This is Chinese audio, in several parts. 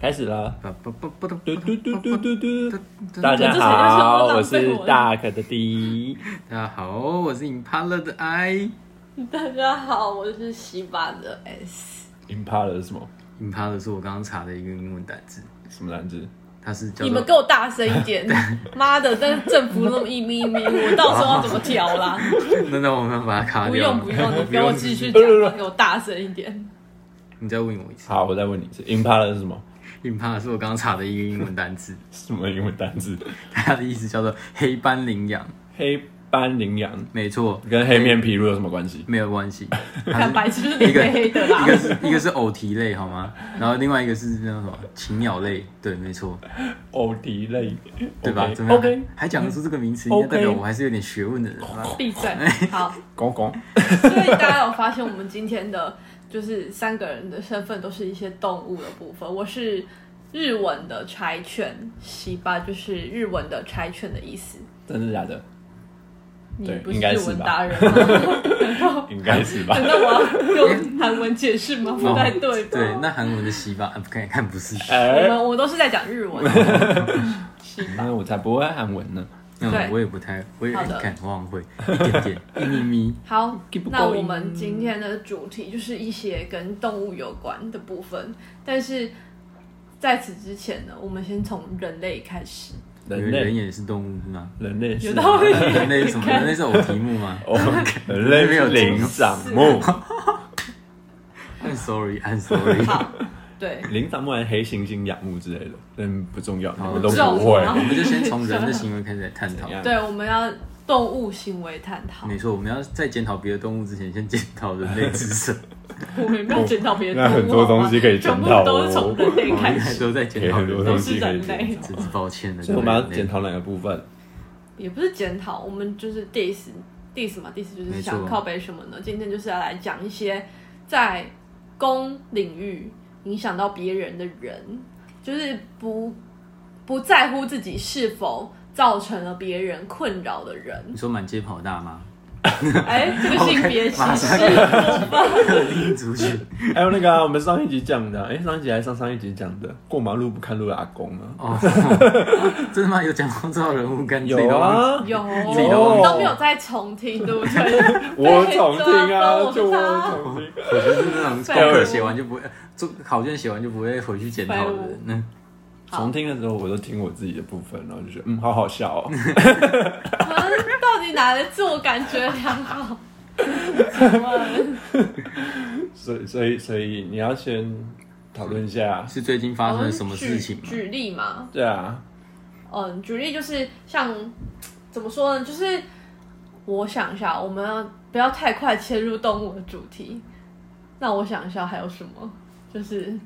开始了。不不不嘟嘟嘟嘟嘟嘟，大家好，我是大可的 D。家好，我是 Impala 的 I。大家好，我是西巴的 S。Impala 是什么？Impala 是我刚刚查的一个英文单字，什么单字？它是叫你们给我大声一点！妈的，但政府那么一咪一咪，我到时候要怎么调啦？那那我们把它卡不。用不用，你不给我用继续讲，给我大声一点。你再问我一次。好，我再问你一次，Impala 是什么？Impala 是我刚刚查的一个英文单字，什么英文单字？它的意思叫做黑斑羚羊。黑斑羚羊没错，跟黑面琵鹭有什么关系？没有关系。它看白痴就是黑黑的啦一。个是一个是偶蹄类好吗？然后另外一个是那什么禽鸟类，对，没错，偶蹄类，对吧 OK，怎么样还讲得出这个名词，应该代表我还是有点学问的人啊。闭嘴。好，公公，所以大家有发现，我们今天的就是三个人的身份都是一些动物的部分。我是日文的柴犬，西巴就是日文的柴犬的意思。真的假的？你对不是日应该是吧文达人吗？难 道应该是吧难？道我要用韩文解释吗？不太对吧？对，那韩文的西巴，啊不看看不是，我哎，们我都是在讲日文。西 巴那我才不会韩文呢。嗯对，我也不太，我也好的看，我好像会一点点，一咪咪。好那我们今天的主题就是一些跟动物有关的部分，但是在此之前呢，我们先从人类开始。人人人类，也是动物是吗？人类是有道理 人类是什么？人类是偶题目吗 哦，人类没有灵长目，？I'm sorry, I'm sorry。好，对，灵长目还是黑猩猩仰慕之类的，但不重要，你好们都不会。我们就先从人的行为开始来探讨 对，我们要动物行为探讨。没错，我们要在检讨别的动物之前，先检讨人类自身。我们不要检讨别的动物，那很多东西可以检讨哦全部都是从人类开始，都在检讨 很多东西可以。真是抱歉了。所以我们要检讨哪个部分？也不是检讨，我们就是 diss diss 嘛，diss 就是想靠背什么呢？今天就是要来讲一些在公领域影响到别人的人，就是不不在乎自己是否造成了别人困扰的人。你说满街跑大吗？哎，这个性别歧视上，过分特定族群。还有那个啊，我们上一集讲的，哎，上一集还是上上一集讲的，过马路不看路的阿公啊，哦，真的吗？有讲到这种人物跟自己有啊，有，自己都没有在重听，对不对？我重听啊，包就我他重听。我就是那种 废功课物写完就不会，做考卷写完就不会回去检讨的人。重听的时候，我都听我自己的部分，然后就觉得嗯，好好笑哦。啊到底哪来自我感觉良好？请 问所以，所以，所以你要先讨论一下，是最近发生了什么事情吗？举举例嘛，对啊，嗯，举例就是像怎么说呢？就是我想一下，我们要不要太快切入动物的主题？那我想一下还有什么，就是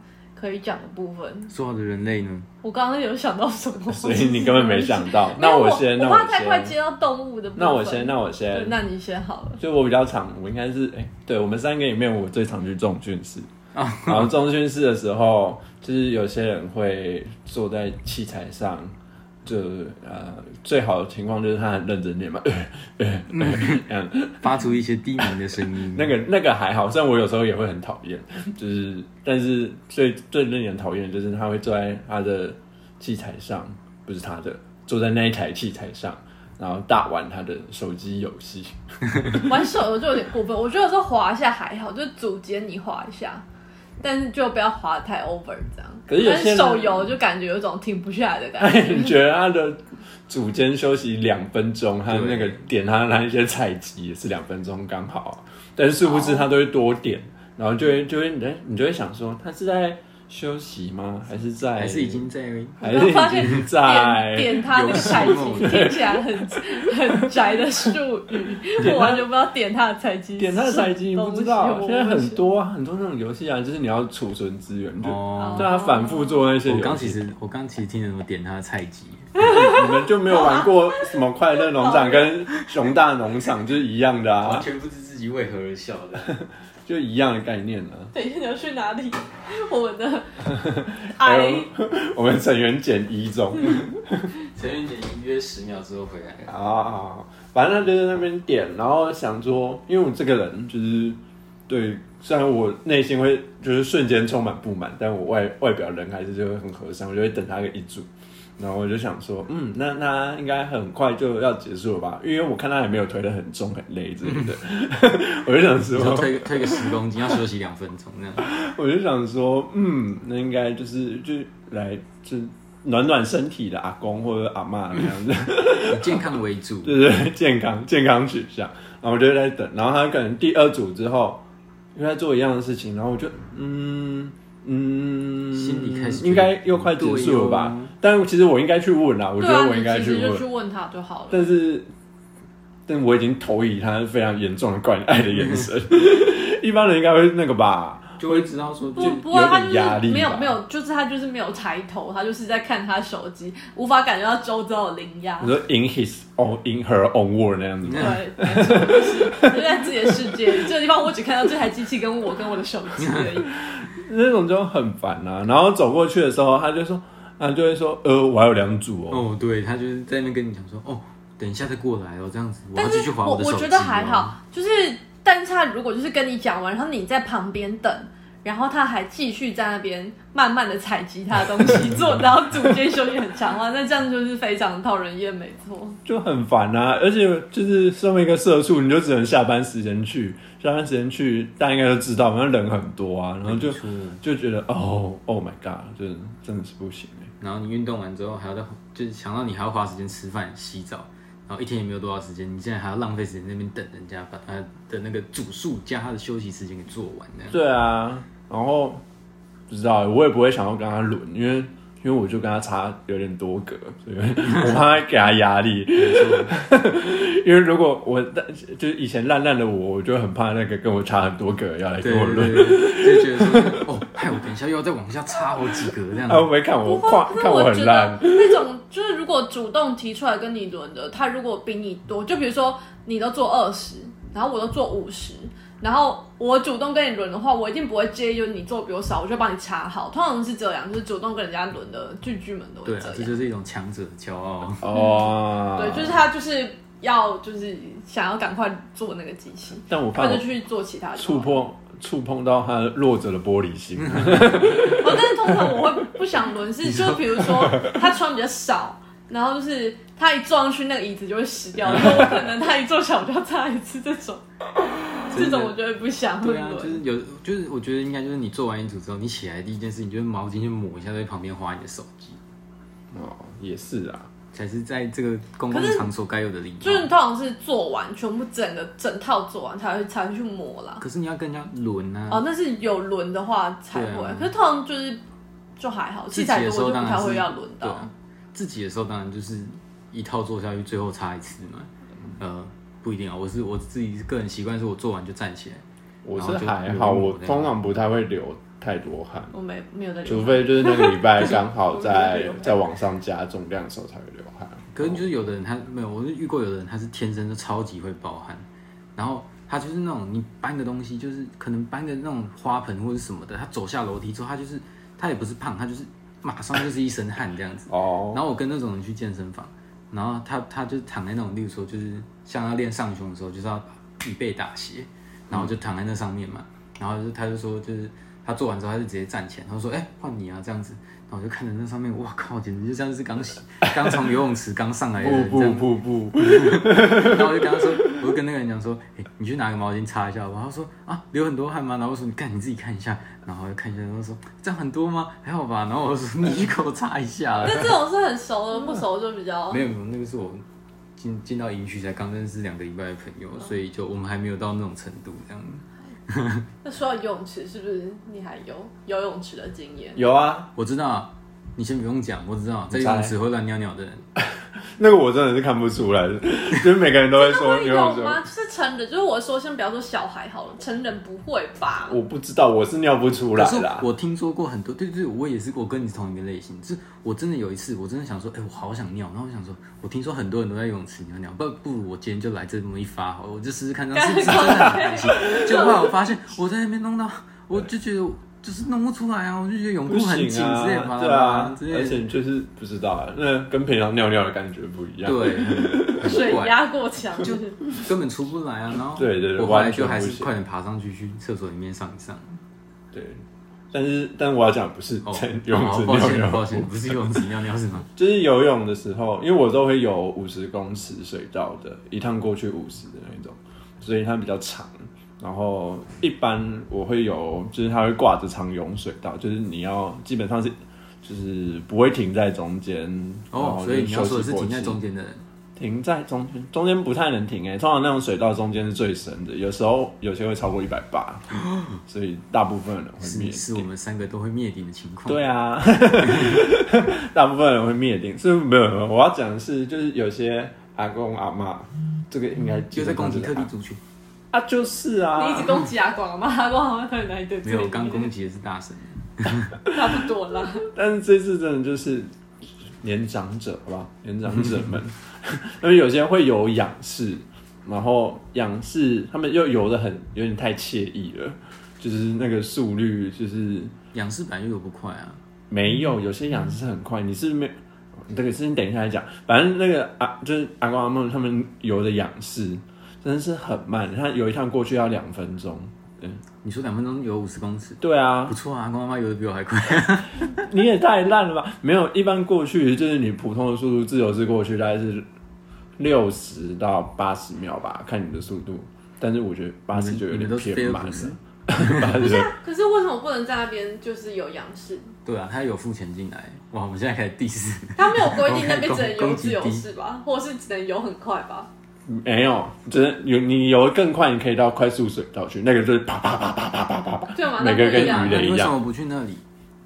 可以讲的部分。说好的人类呢？我刚刚有想到什么，所以你根本没想到。那我那先，那我怕太快先，接到动物的部分。那我先，那我，先。那你先好了。就我比较常，我应该是哎、对我们三个里面，我最常去重训室。然后重训室的时候，就是有些人会坐在器材上，就呃最好的情况就是他很认真念嘛，呃呃呃这样发出一些低鸣的声音。那个那个还好，虽然我有时候也会很讨厌，就是但是最最令人讨厌的就是他会坐在他的器材上，不是他的，坐在那一台器材上，然后大玩他的手机游戏。玩手游就有点过分，我觉得有时候滑一下还好，就是组间你滑一下，但是就不要滑得太 over 这样。可是有些手游就感觉有种停不下来的感觉。你觉得他的组间休息两分钟，他那个点他那一些菜鸡也是两分钟刚好，但是殊不知他都会多点，然后就会就会你你就会想说他是在休息吗？还是在还是已经在还是已经在点点他那个菜鸡听起来很很宅的术语，我完全不知道点他的菜鸡。点他的菜鸡？你不知道，现在很多啊，很多那种游戏啊，就是你要储存资源，就哦，对他反复做那些。我刚其实我刚其实听着怎么点他的菜鸡，你们就没有玩过什么快乐农场 跟熊大农场，就是一样的啊，完全不知自己为何而笑的。就一样的概念啊。等一下你要去哪里？我们的还 I 有 我们成员减一中成员减一约十秒之后回来啊。啊，反正他就在那边点，然后想说，因为我这个人就是对，虽然我内心会就是瞬间充满不满，但我外外表人还是就会很和善，我就会等他个一组。然后我就想说，嗯，那那应该很快就要结束了吧？因为我看他也没有推得很重很累之类的，我就想说说，推推个十公斤要休息两分钟那样。我就想说，嗯，那应该就是就来就暖暖身体的阿公或者阿嬷那样子。以 健康为主，对对对，健康健康取向。然后我就在等，然后他可能第二组之后又在做一样的事情，然后我就嗯嗯，心里开始应该又快结束了吧？但其实我应该去问啦，我觉得我应该去你其实就去问，他就好了。但是但我已经投以他非常严重的关爱的眼神，一般人应该会那个吧？就会知道说不就不会，他就是有点压力吧没有没有，就是他就是没有抬头，他就是在看他手机，无法感觉到周遭的灵压你。说 in his own in her own world 那样子吗？对，就在自己的世界里，这个地方我只看到这台机器跟我跟我的手机而已。那种就很烦啊。然后走过去的时候，他就说，啊，就会说，呃，我还有两组哦。哦，对他就是在那边跟你讲说，哦，等一下再过来哦，这样子，我要但是继续划的手机、哦。我我觉得还好，就是但是他如果就是跟你讲完，然后你在旁边等。然后他还继续在那边慢慢的采集他的东西做，然后组间休息很长啊，那这样就是非常讨人厌，没错。就很烦啊，而且就是身为一个社畜，你就只能下班时间去，下班时间去，大家应该都知道，反正人很多啊，然后就就觉得哦，Oh my god，就是真的是不行哎。然后你运动完之后还要再，就是想到你还要花时间吃饭、洗澡，然后一天也没有多少时间，你现在还要浪费时间在那边等人家把他的那个组数加他的休息时间给做完，这样。对啊，然后不知道，我也不会想要跟他轮，因为因为我就跟他差有点多格，所以我怕他给他压力。因为如果我就是以前烂烂的我，我就很怕那个跟我差很多格要来跟我轮。就觉得说，哦，害我等一下又要再往下差好几格这样他。会不会看我跨，看我很烂？那种就是如果主动提出来跟你轮的，他如果比你多，就比如说你都做二十，然后我都做五十，然后我主动跟你轮的话，我一定不会介意，就是你做比我少，我就帮你插好。通常是这样，就是主动跟人家轮的巨巨们都对啊，这。就是一种强者的骄傲。哦，对，就是他就是要就是想要赶快做那个机器，但我怕我或者去做其他就好触碰触碰到他弱者的玻璃心。哦，但是通常我会不想轮，是就比如说他穿比较少，然后就是他一坐上去那个椅子就会死掉，然后我可能他一坐下我就要擦一次，这种这种我就会不想会对啊，就是。有，就是我觉得应该就是你做完一组之后，你起来第一件事情就是毛巾去抹一下，在旁边划你的手机，哦，也是啊，才是在这个公共场所该有的礼貌。就是通常是做完全部整个整套做完才会才会去抹啦。可是你要跟人家轮啊，哦，那是有轮的话才会，啊可是通常就是就还好，器材的时多就不太会候当然是要轮到。自己的时候当然就是一套做下去，最后擦一次嘛。呃，不一定啊，我是我自己个人习惯是我做完就站起来，我是还好，我通常不太会流太多汗，我没没有在除。非就是那个礼拜刚好在在往上加重量的时候才会流汗。可是就是有的人他没有，我是遇过有的人他是天生就超级会爆汗，然后他就是那种你搬个东西，就是可能搬个那种花盆或者什么的，他走下楼梯之后，他就是他也不是胖，他就是马上就是一身汗这样子。哦，然后我跟那种人去健身房，然后他他就躺在那种，例如说就是像要练上胸的时候，就是要把椅背打斜，然后就躺在那上面嘛，然后就他就说就是他做完之后他就直接站起来，他说哎换你啊这样子，然后我就看着那上面，哇靠，简直就像是刚洗 刚从游泳池刚上来的人不这样不不不，然后我就跟他说，我就跟那个人讲说，哎、你去拿个毛巾擦一下好不好？他说啊，流很多汗吗？然后我说你干你自己看一下，然后我就看一下，然后说这样很多吗？还好吧。然后我说你去给我擦一下啦。但这种是很熟的，不熟就比较没有没有，那个是我进进到营区才刚认识两个礼拜的朋友，所以就我们还没有到那种程度这样。那说到游泳池，是不是你还有游泳池的经验？有啊，我知道，你先不用讲，我知道在你猜游泳池会乱尿尿的人，那个我真的是看不出来的，就是每个人都会说。有吗？就是成人，就是我说，先不要说小孩好了，成人不会吧？我不知道，我是尿不出来啦。我听说过很多，对对，我也是，我跟你是同一个类型。就是我真的有一次，我真的想说，哎、我好想尿，然后我想说，我听说很多人都在游泳池尿尿，不不如我今天就来这么一发好了，我就试试看，这样是不是真的很开心？结果后来我发现，我在那边弄到，我就觉得就是弄不出来啊，我就觉得泳不裤很紧行啊之类的，巴拉对巴拉啊，而。且就是不知道啊，那跟平常尿尿的感觉不一样。对，水，压过强，就是根本出不来啊。然后对对对我后来就还是快点爬上去去厕所里面上一上。对，但是但我要讲不是哦，在游泳池尿尿，歉抱歉，不是游泳池尿尿是吗？就是游泳的时候，因为我都会游五十公尺水道的，一趟过去五十的那种，所以它比较长。然后一般我会有，就是它会挂着长泳水道，就是你要基本上是就是不会停在中间。哦，所以你要说的是停在中间的人，停在中间，中间不太能停哎、通常那种水道中间是最深的，有时候有些会超过一百八，所以大部分人会灭是是我们三个都会灭顶的情况。对啊，大部分人会灭顶，是没有没有。我要讲的是，就是有些阿公阿妈，这个应该就在攻击特地地族群。啊，就是啊，你一直攻击阿广吗？阿广好像到底哪里得罪没有，刚攻击的是大神。差不多啦。但是这次真的就是年长者，好不好？年长者们，因为有些人会有仰视，然后仰视他们又游的很有点太惬意了，就是那个速率就是仰视版又游不快啊，没有，有些仰视是很快，你是没有。这个事情等一下来讲，反正那个啊，就是阿公阿梦他们游的仰视真的是很慢，他有一趟过去要两分钟。你说两分钟游五十公尺，对啊不，错啊，公妈妈游的比我还快。你也太烂了吧？没有，一般过去就是你普通的速度，自由式过去大概是六十到八十秒吧，看你的速度。但是我觉得八十就有点偏慢了菲尔普斯。八十就可是为什么不能在那边就是有仰视？对啊，他有付钱进来。哇，我们现在开始 diss。他没有规定那边只能游自由式吧，或者是只能游很快吧？没有，就是有你游更快，你可以到快速水道去，那个就是啪啪啪啪啪啪啪啪，每个跟鱼雷一样。为什么不去那里？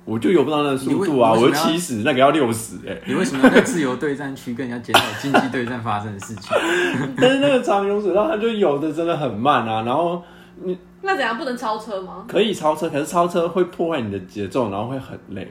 我就游不到那速度啊！我七十，那个要六十哎。你为什么在自由对战区跟人家减少竞技对战发生的事情？但是那个长游水道，它就游的真的很慢啊，然后。那怎样不能超车吗？可以超车，可是超车会破坏你的节奏，然后会很累。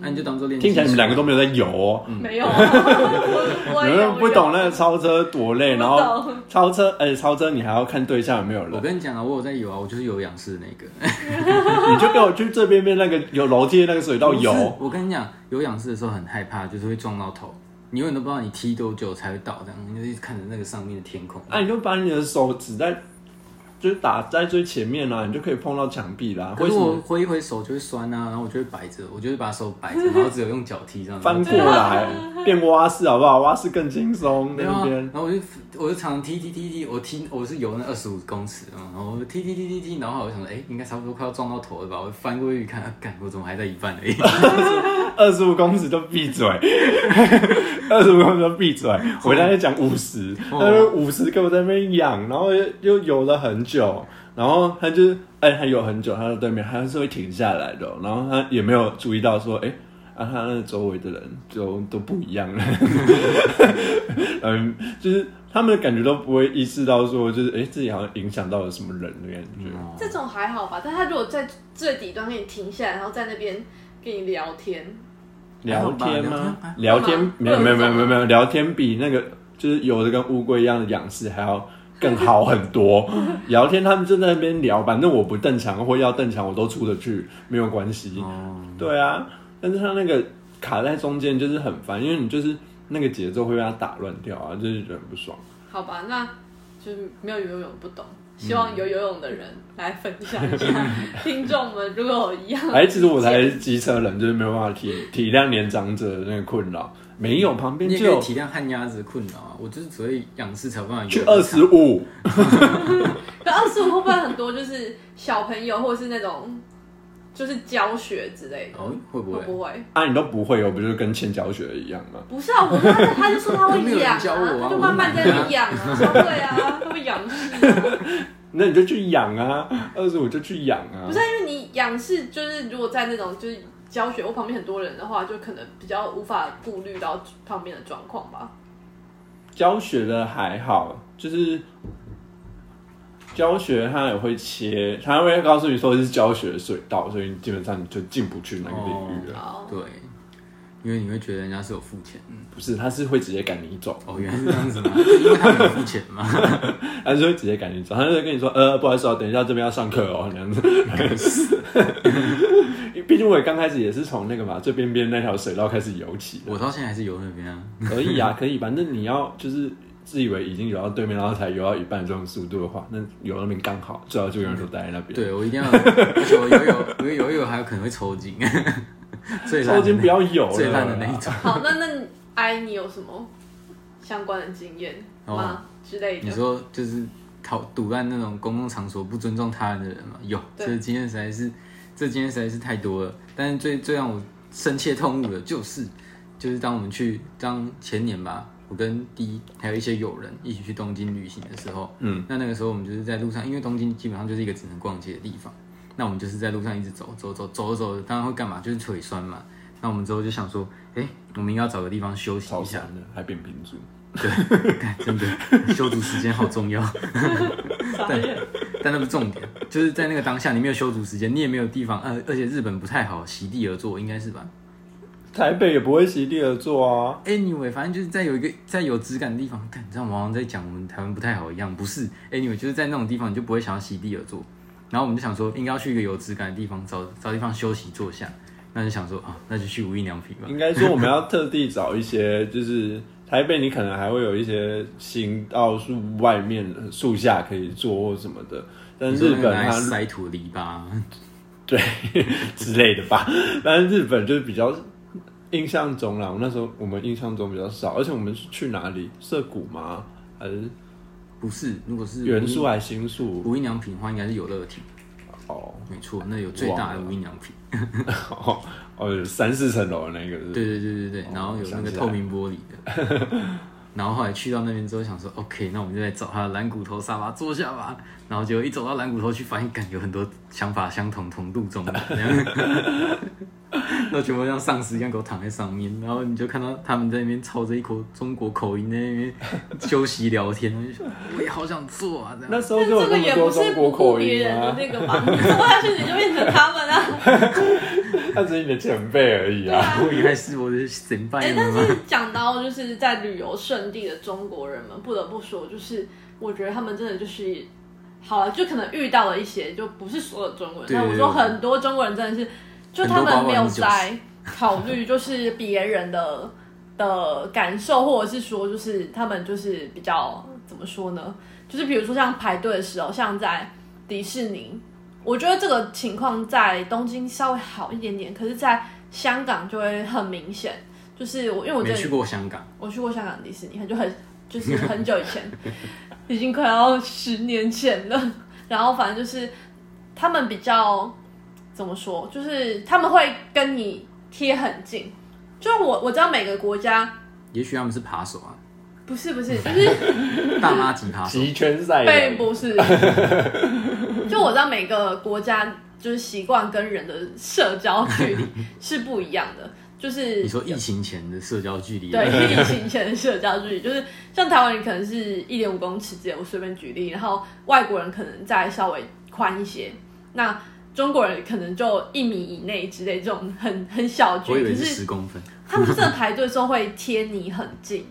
那你就当做练。听起来你们两个都没有在游哦，没有 你们不懂那个超车多累，然后超车，而且超车你还要看对象有没有我，跟你讲啊，我有在游啊，我就是有氧式的那个。你就给我去这边边那个有楼梯的那个水道游。我跟你讲，有氧式的时候很害怕，就是会撞到头。你永远都不知道你踢多久才会到，这样你就一直看着那个上面的天空。啊，你就把你的手指在，就是打在最前面啊，你就可以碰到墙壁啦。可是我挥一挥手就会酸啊，然后我就会摆着，我就会把手摆着，然后只有用脚踢这样。翻过来变蛙式好不好？蛙式更轻松那边。然后我就我就常常踢踢踢踢，我踢我是游那二十五公尺，啊然后我踢踢踢踢踢，然后我就想说，哎、应该差不多快要撞到头了吧？我翻过去一看，啊，干，我怎么还在一半而已？二十五公尺就闭嘴，二十五公尺就闭嘴。我刚才讲五十，哦他说五十给我在那边养，然后又又游了很久，然后他就哎、他游很久，他在对面他是会停下来的哦、然后他也没有注意到说哎。啊，他那周围的人就都不一样了，嗯，就是他们感觉都不会意识到说，就是哎、自己好像影响到了什么人的感觉。这种还好吧，但他如果在最底端给你停下来，然后在那边跟你聊天，聊天吗？聊天没有没有没有没有没有聊天比那个就是有的跟乌龟一样的仰视还要更好很多。聊天他们就在那边聊，反正我不蹬墙或要蹬墙我都出得去，没有关系。哦，对啊，但是他那个卡在中间就是很烦，因为你就是那个节奏会被他打乱掉啊，就是觉得很不爽。好吧，那就是没有游泳不懂，希望有游泳的人来分享一下，听众们如果有一样，哎，其实我才是机车人，就是没有办法体体谅年长者的那个困扰。没有，旁边就有。体谅旱鸭子的困扰啊，我就是只会仰视才有办法去二十五，可二十五会不会很多就是小朋友或者是那种就是教学之类的？哦，会不会？会不会？啊，你都不会哦，不就是跟欠教学一样吗？不是啊，我他他就说他会没有人养 教我啊他就慢慢在那边养啊，对啊，他会仰视啊。那你就去养啊，二十五就去养啊。不是啊因为你仰视，就是如果在那种就是教学我旁边很多人的话，就可能比较无法顾虑到旁边的状况吧。教学的还好，就是教学他也会切，他会告诉你说是教学水道，所以你基本上你就进不去那个领域了。好，对，因为你会觉得人家是有付钱。不是，他是会直接赶你走，哦，原来是这样子吗？因为他没有付钱嘛。他是会直接赶你走，他就会跟你说，呃，不好意思哦，等一下这边要上课哦，那样子。毕竟我也刚开始也是从那个嘛最边边那条水道开始游起的，我到现在还是游那边啊。可以啊，可以，反正你要就是自以为已经游到对面，然后才游到一半这种速度的话，那游那边刚好，最好就永远都待在那边。对我一定要，而且我游泳，我游泳还有可能会抽筋，最抽筋不要游了，最烂的那一种。好，那那哎，你有什么相关的经验吗、之类的？你说就是讨堵烂那种公共场所不尊重他人的人嘛？有，对这经验实在是，这经验实在是太多了。但是最最让我深切痛恶的就是，就是当我们去当前年吧，我跟 D 还有一些友人一起去东京旅行的时候，嗯，那那个时候我们就是在路上，因为东京基本上就是一个只能逛街的地方，那我们就是在路上一直走走走走着走着，当然会干嘛？就是腿酸嘛。那我们之后就想说，哎、我们应该要找个地方休息一下还扁平足。对真的，休足时间好重要。对但那不是重点，就是在那个当下，你没有休足时间，你也没有地方，呃，而且日本不太好席地而坐，应该是吧 台北也不会席地而坐啊。？Anyway，反正就是在有一个在有质感的地方，看，你知道我好像在讲我们台湾不太好一样，不是？Anyway，就是在那种地方，你就不会想要席地而坐。然后我们就想说，应该要去一个有质感的地方，找找地方休息坐下。那就想说啊，那就去无印良品吧。应该说我们要特地找一些，就是台北你可能还会有一些行道树外面的树下可以坐或什么的，但是日本它塞土篱笆，对之类的吧，但是日本就是比较印象中啦，我那时候我们印象中比较少，而且我们是去哪里？涩谷吗？还是不是？如果是元素还是新宿？无印良品的话，应该是有乐町，哦没错，那有最大的无印良品。哦哦，有三四层楼的那个是对对对对对，然后有那个透明玻璃的。然后后来去到那边之后，想说 OK，那我们就来找他的蓝骨头沙发坐下吧。然后结果一走到蓝骨头去，发现感有很多想法相同、同度中的，那全部像丧尸一样给我躺在上面。然后你就看到他们在那边操着一口中国口音在那边休息聊天，我就想我也好想坐啊，这样。那时候但就有那这个也么多中国不是不顾口音别人的啊，那个吧？你做下去你就变成他们啊。他只是你的前辈而已啊。我以为是我的神拜哎、但？是讲到就是在旅游胜地的中国人们，不得不说，就是我觉得他们真的就是，好了，就可能遇到了一些，就不是所有中国人，对但我说很多中国人真的是，就他们没有包括90在考虑就是别人的的感受，或者是说就是他们就是比较怎么说呢？就是比如说像排队的时候，像在迪士尼，我觉得这个情况在东京稍微好一点点，可是在香港就会很明显。就是我，因为我没去过香港，我去过香港迪士尼，很就很就是很久以前，已经快要十年前了。然后反正就是他们比较怎么说，就是他们会跟你贴很近。就我我知道每个国家也许他们是扒手啊，不是不是，就是 大妈吉他手。极圈赛并人，不是。就我知道每个国家就是习惯跟人的社交距离 是不一样的，就是你说疫情前的社交距离，对，疫情前的社交距离，就是像台湾人可能是一点五公尺之类，我随便举例，然后外国人可能再稍微宽一些，那中国人可能就一米以内之类，这种很很小的距离，我以为是是十公分。他们真的排队的时候会贴你很近，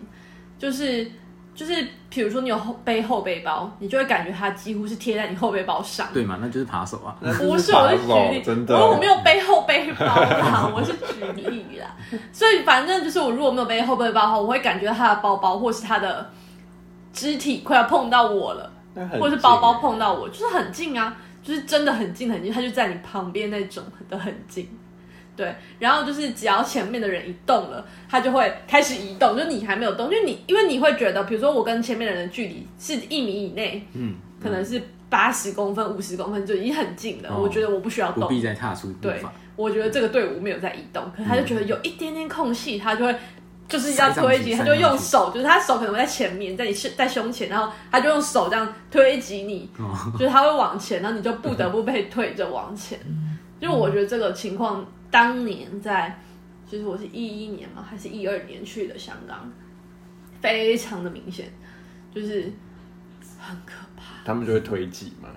就是就是，比如说你有后背后背包，你就会感觉它几乎是贴在你后背包上。对嘛，那就是扒手啊。不是，我是举例，真的。我我没有背后背包啦，我是举例啦。所以反正就是我如果没有背后背包的话，我会感觉到他的包包或是他的肢体快要碰到我了，或者是包包碰到我，就是很近啊，就是真的很近很近，他就在你旁边那种的很近。对，然后就是只要前面的人一动了，他就会开始移动，就你还没有动，因为你因为你会觉得，比如说我跟前面的人的距离是一米以内，嗯，可能是八十公分、五十公分就已经很近了，哦我觉得我不需要动，不必再踏出步对伐。，我觉得这个队伍没有在移动，可是他就觉得有一点点空隙，他就会就是要推挤，塞上去他就用手，就是他手可能会在前面，在你胸在胸前，然后他就用手这样推挤你，哦就是他会往前，然后你就不得不被推着往前。就我觉得这个情况，当年在，就是我是一一年嘛，还是一二年去的香港，非常的明显，就是很可怕，他们就会推挤嘛，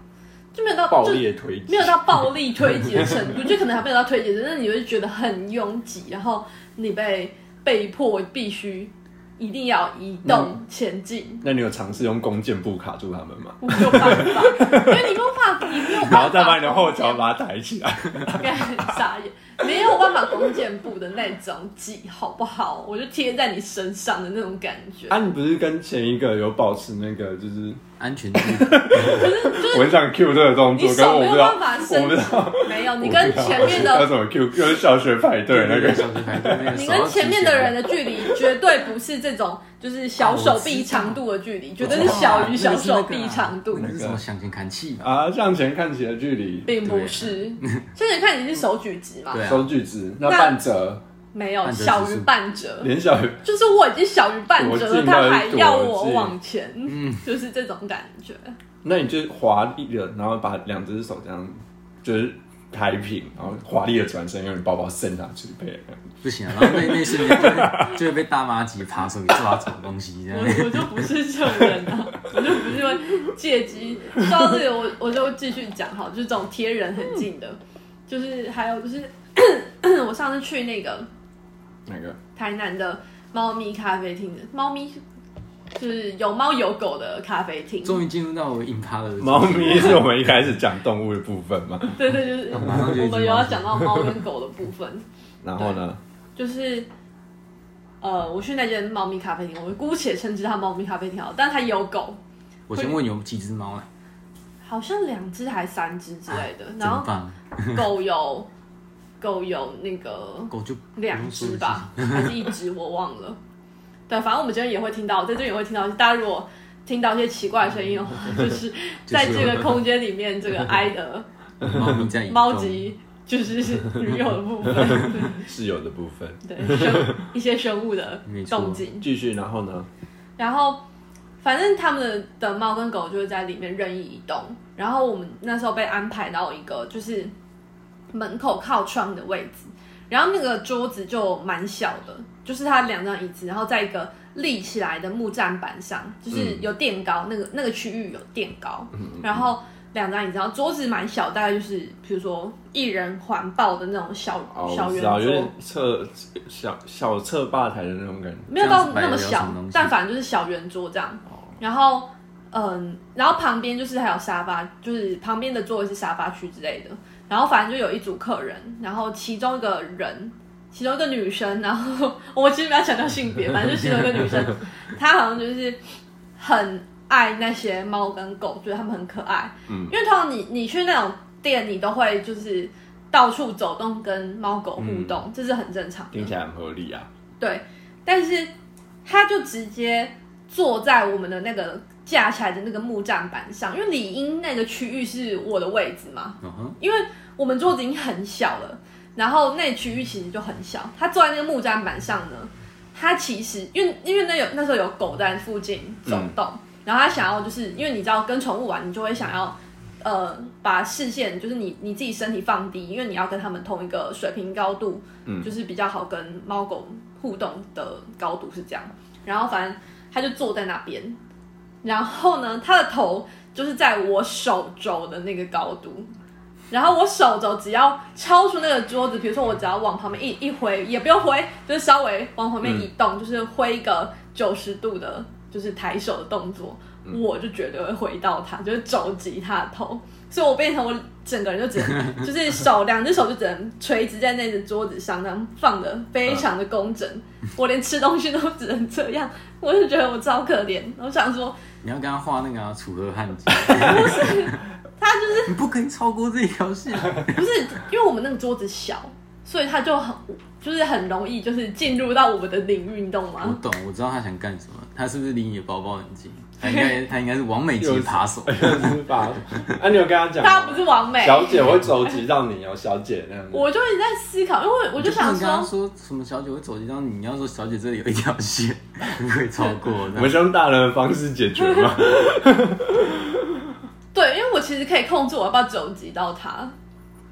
就没有到暴就力的推挤没。有到暴力推挤的程度，就可能还没有到推挤，但是你会觉得很拥挤，然后你被被迫必须一定要移动前进，那你有尝试用弓箭步卡住他们吗？我没有办法，因为你没有办法，你没有办法，然后再把你的后脚把它抬起来。该很傻眼。没有办法弓箭步的那种挤，好不好？我就贴在你身上的那种感觉。啊，你不是跟前一个有保持那个就是安全距离，我很想 Q 这个动作，你手没有可是我不知道办法，我伸不，没有，你跟不知道前面的要怎么 Q，就小学排队那个。小学排队那个你跟前面的人的距离绝对不是这种，就是小手臂长度的距离，绝对是小于小手臂长度那，个是什么向前看齐？啊，向前看齐的距离，并不是。向前看你是手举直嘛？对啊手举直，那那半折，没有，小于半折。连小于 就是我已经小于半折了，他还要我往前，嗯就是这种感觉。那你就华丽的，然后把两只手这样就是抬平，然后华丽的转身，用你包包伸下去，配不行啊，然后那那瞬间就会 就会被大妈级扒手给抓走东西这样。我 我就不是这种人啊，我就不是会借机。说到这个，我我就继续讲哈，就是这种贴人很近的，就是还有就是 我上次去那个那个台南的猫咪咖啡厅的猫咪，就是有猫有狗的咖啡厅。终于进入到我硬趴的猫咪是我们一开始讲动物的部分嘛，对 对，就是我们有要讲到猫跟狗的部分。然后呢，就是呃，我去那间猫咪咖啡厅，我姑且称之它猫咪咖啡厅好了，但它有狗，我先问你有几只猫啊？好像两只还三只之类的，怎然后？狗有狗有那个狗就两只吧，还是一只我忘了。对，反正我们今天也会听到，在这里也会听到，大家如果听到一些奇怪的声音的话，就是 在这个空间里面，这个 挨的猫咪在猫级就是 女友的部分，室友的部分，对生一些生物的动静。继续，然后呢，然后反正他们的的猫跟狗就是在里面任意移动。然后我们那时候被安排到一个就是门口靠窗的位置，然后那个桌子就蛮小的，就是它两张椅子，然后在一个立起来的木栈板上，就是有垫高，那个那个区域有垫高，然后。两张椅子，然后桌子蛮小，大概就是比如说一人环抱的那种小、哦，小圆桌点，侧小小侧吧台的那种感觉，没有到那么小但反正就是小圆桌这样。然后，嗯，然后旁边就是还有沙发，就是旁边的座位是沙发区之类的。然后反正就有一组客人，然后其中一个人，其中一个女生，然后我其实不要强调性别，反正就其中一个女生，她好像就是很爱那些猫跟狗，觉得它们很可爱。嗯，因为通常你你去那种店，你都会就是到处走动跟猫狗互动，这是很正常的。听起来很合理啊。对，但是他就直接坐在我们的那个架起来的那个木栈板上，因为理应那个区域是我的位置嘛，因为我们桌子已经很小了，然后那区域其实就很小。他坐在那个木栈板上呢，他其实因为因为那有那时候有狗在附近走动，然后他想要就是因为你知道跟宠物玩，你就会想要。呃，把视线就是你你自己身体放低，因为你要跟他们同一个水平高度，嗯就是比较好跟猫狗互动的高度是这样。然后反正他就坐在那边，然后呢，他的头就是在我手肘的那个高度，然后我手肘只要超出那个桌子，比如说我只要往旁边一一挥，也不用挥，就是稍微往旁边移动，就是挥一个九十度的，就是抬手的动作，我就绝对会回到他，就是肘击他的头，所以我变成我整个人就只能，就是手两只手就只能垂直在那个桌子上，然后放的非常的工整，我连吃东西都只能这样，我就觉得我超可怜，我想说。你要跟他画那个啊楚河汉 界，他就是你不可以超过这一条线。不是因为我们那个桌子小，所以他就很就是很容易就是进入到我们的领域，你懂我吗？懂，我知道他想干什么。他是不是离你的包包很近？他应该他应该是完美级扒手。是吧？啊，你有跟他讲吗？他不是完美，小姐我会走急到你哦，小姐那样子。我就一直在思考，因为我就想说，说什么小姐会走急到你，你要说小姐这里有一条线，不可以超过。我们是用大人的方式解决吗？对，因为我其实可以控制我要不要走急到他，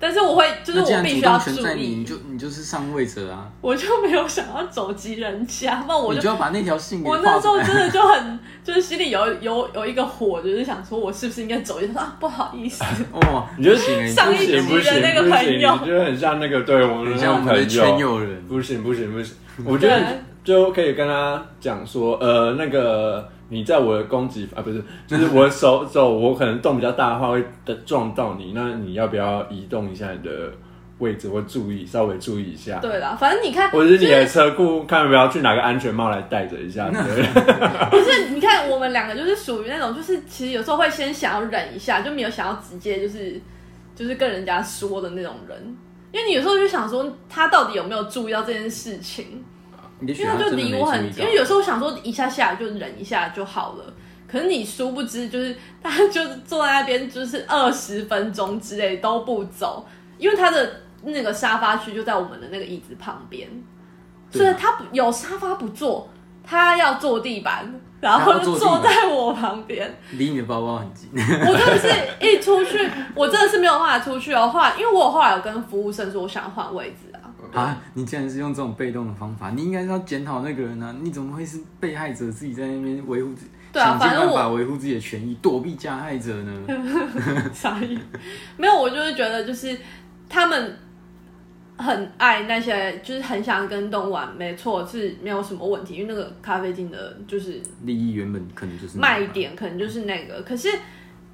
但是我会就是我必须要注意你，就你就是上位者啊，我就没有想要肘击人家，那我就你就要把那条信给我那。时候真的就很，就是心里有有有一个火，就是想说，我是不是应该走一下？啊，不好意思，哦，你就行哎，上一集不行不行的那个，朋友你就很像那个对我们像我们的圈友。人。不行不行不行，我觉得就可以跟他讲说，呃，那个你在我的攻击啊，不是，就是我的手手，我可能动比较大的话会的撞到你，那你要不要移动一下你的位置或注意稍微注意一下。对啦，反正你看，或者是你的车库，看要不要去拿个安全帽来戴着一下。不是，你看我们两个就是属于那种，就是其实有时候会先想要忍一下，就没有想要直接就是就是跟人家说的那种人。因为你有时候就想说，他到底有没有注意到这件事情？也许因为他就真的没离我很，注意到因为有时候我想说一下下就忍一下就好了。可是你殊不知，就是他 就是坐在那边，就是二十分钟之类都不走，因为他的那个沙发区就在我们的那个椅子旁边，对所以他不有沙发不坐，他要坐地板，然后就坐在我旁边。离你的包包很近。我真的是一出去，我真的是没有办法出去哦。后来，因为我后来有跟服务生说，我想换位置啊。啊！你竟然是用这种被动的方法，你应该是要检讨那个人啊！你怎么会是被害者自己在那边维护自己，对啊想尽反正我办法维护自己的权益，躲避加害者呢？傻眼，没有，我就是觉得就是他们很爱那些，就是很想跟动物玩，没错是没有什么问题，因为那个咖啡厅的就是利益原本可能就是那样卖点可能就是那个，可是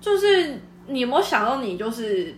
就是你有没有想到你就是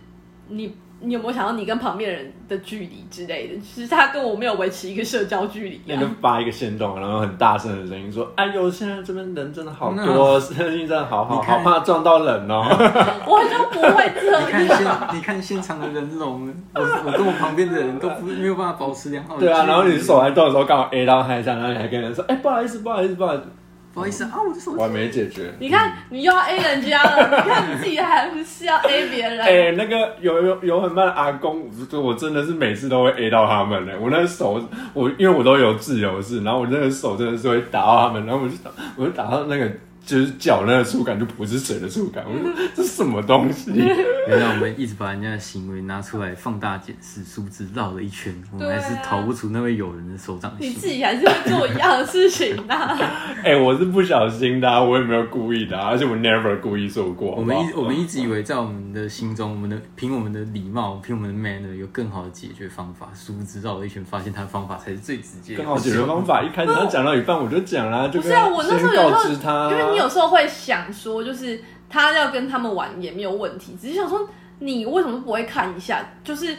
你。你有没有想到你跟旁边人的距离之类的？其实他跟我没有维持一个社交距离、那就啊。发一个行动，然后很大声的声音说：“哎呦，现在这边人真的好多，声音真的好好，好怕撞到人哦。我就不会这你看样。现你看现场的人龙，我我跟我旁边的人都不没有办法保持良好”的对啊，然后你手在动的时候刚好 A 到他一下，然后你还跟人说：“哎，不好意思，不好意思，不好意思。不好意思啊，我的手”我还没解决。你看，你又要 A 人家了，你看你自己还不是要 A 别人？哎、那个有有有很慢的阿公，我我真的是每次都会 A 到他们嘞。我那个手，我因为我都有自由式，然后我那个手真的是会打到他们，然后我就打，我就打到那个就是脚那个触感就不是水的触感，我说这是什么东西？原来我们一直把人家的行为拿出来放大检视，殊不知绕了一圈，我们还是逃不出那位友人的手掌心。你自己还是会做一样的事情啊。哎、我是不小心的、啊，我也没有故意的、啊，而且我 never 故意做过。我们一我们一直以为在我们的心中，我们的凭我们的礼貌，凭我们的 manner 有更好的解决方法，殊不知绕了一圈，发现他的方法才是最直接、更好解决方。法。一开始他讲到一半我就讲啦，就跟不是啊，我那时候先有告知他，因为你有时候会想说，就是他要跟他们玩也没有问题，只是想说你为什么不会看一下？就是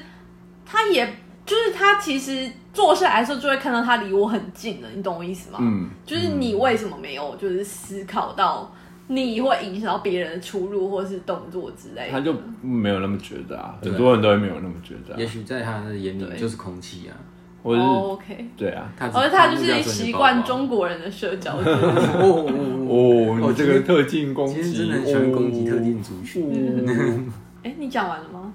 他也就是他其实坐下来的时候就会看到他离我很近了，你懂我意思吗？嗯，就是你为什么没有就是思考到你会影响到别人的出入或是动作之类的？他就没有那么觉得啊，很多人都会没有那么觉得、啊也，许在他的眼里就是空气啊，或者是、哦 OK，对啊。而他就是习惯中国人的社交 哦。哦哦，你这个特进攻击，今天真的很喜欢攻击特定族群。哦哎、你讲完了吗？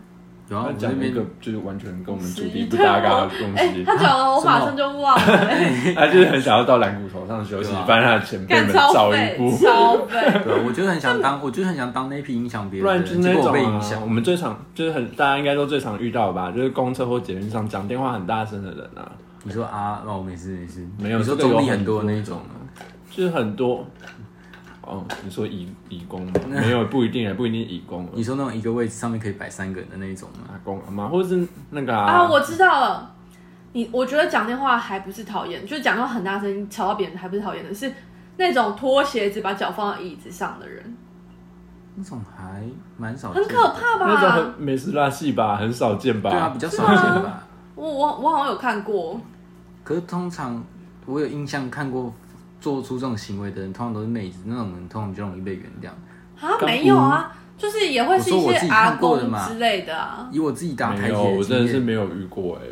然后讲一个就是完全跟我们主题不搭嘎的东西，他讲了我马上就忘 他就是很想要到蓝骨头上休息对啊，帮他的前辈干们超废照一步。对啊，我就是很想当，我就是很想当那批影响别不然就是人的人，结果那种响我。们最常就是很大家应该都最常遇到吧，就是公车或捷运上讲电话很大声的人啊，你说啊，那哦，没事没事，没有你说这个有中立很多那种啊，就是很多。哦，你说义义工吗？没有，不一定，不一定义工。你说那种一个位置上面可以摆三个人的那种吗？阿公阿妈，或者是那个啊，我知道了。你我觉得讲电话还不是讨厌，就是讲到很大声音吵到别人还不是讨厌的，是那种脱鞋子把脚放到椅子上的人，那种还蛮少很可怕吧那种吧？很美食拉戏吧，很少见吧？对啊，比较少见吧。我我我好像有看过，可是通常我有印象看过做出这种行为的人，通常都是妹子，那种人通常比较容易被原谅。啊，没有啊，就是也会是一我说我自己些阿看过的公嘛。之类的啊，以我自己打台没有，阶我真的是，没有遇过哎、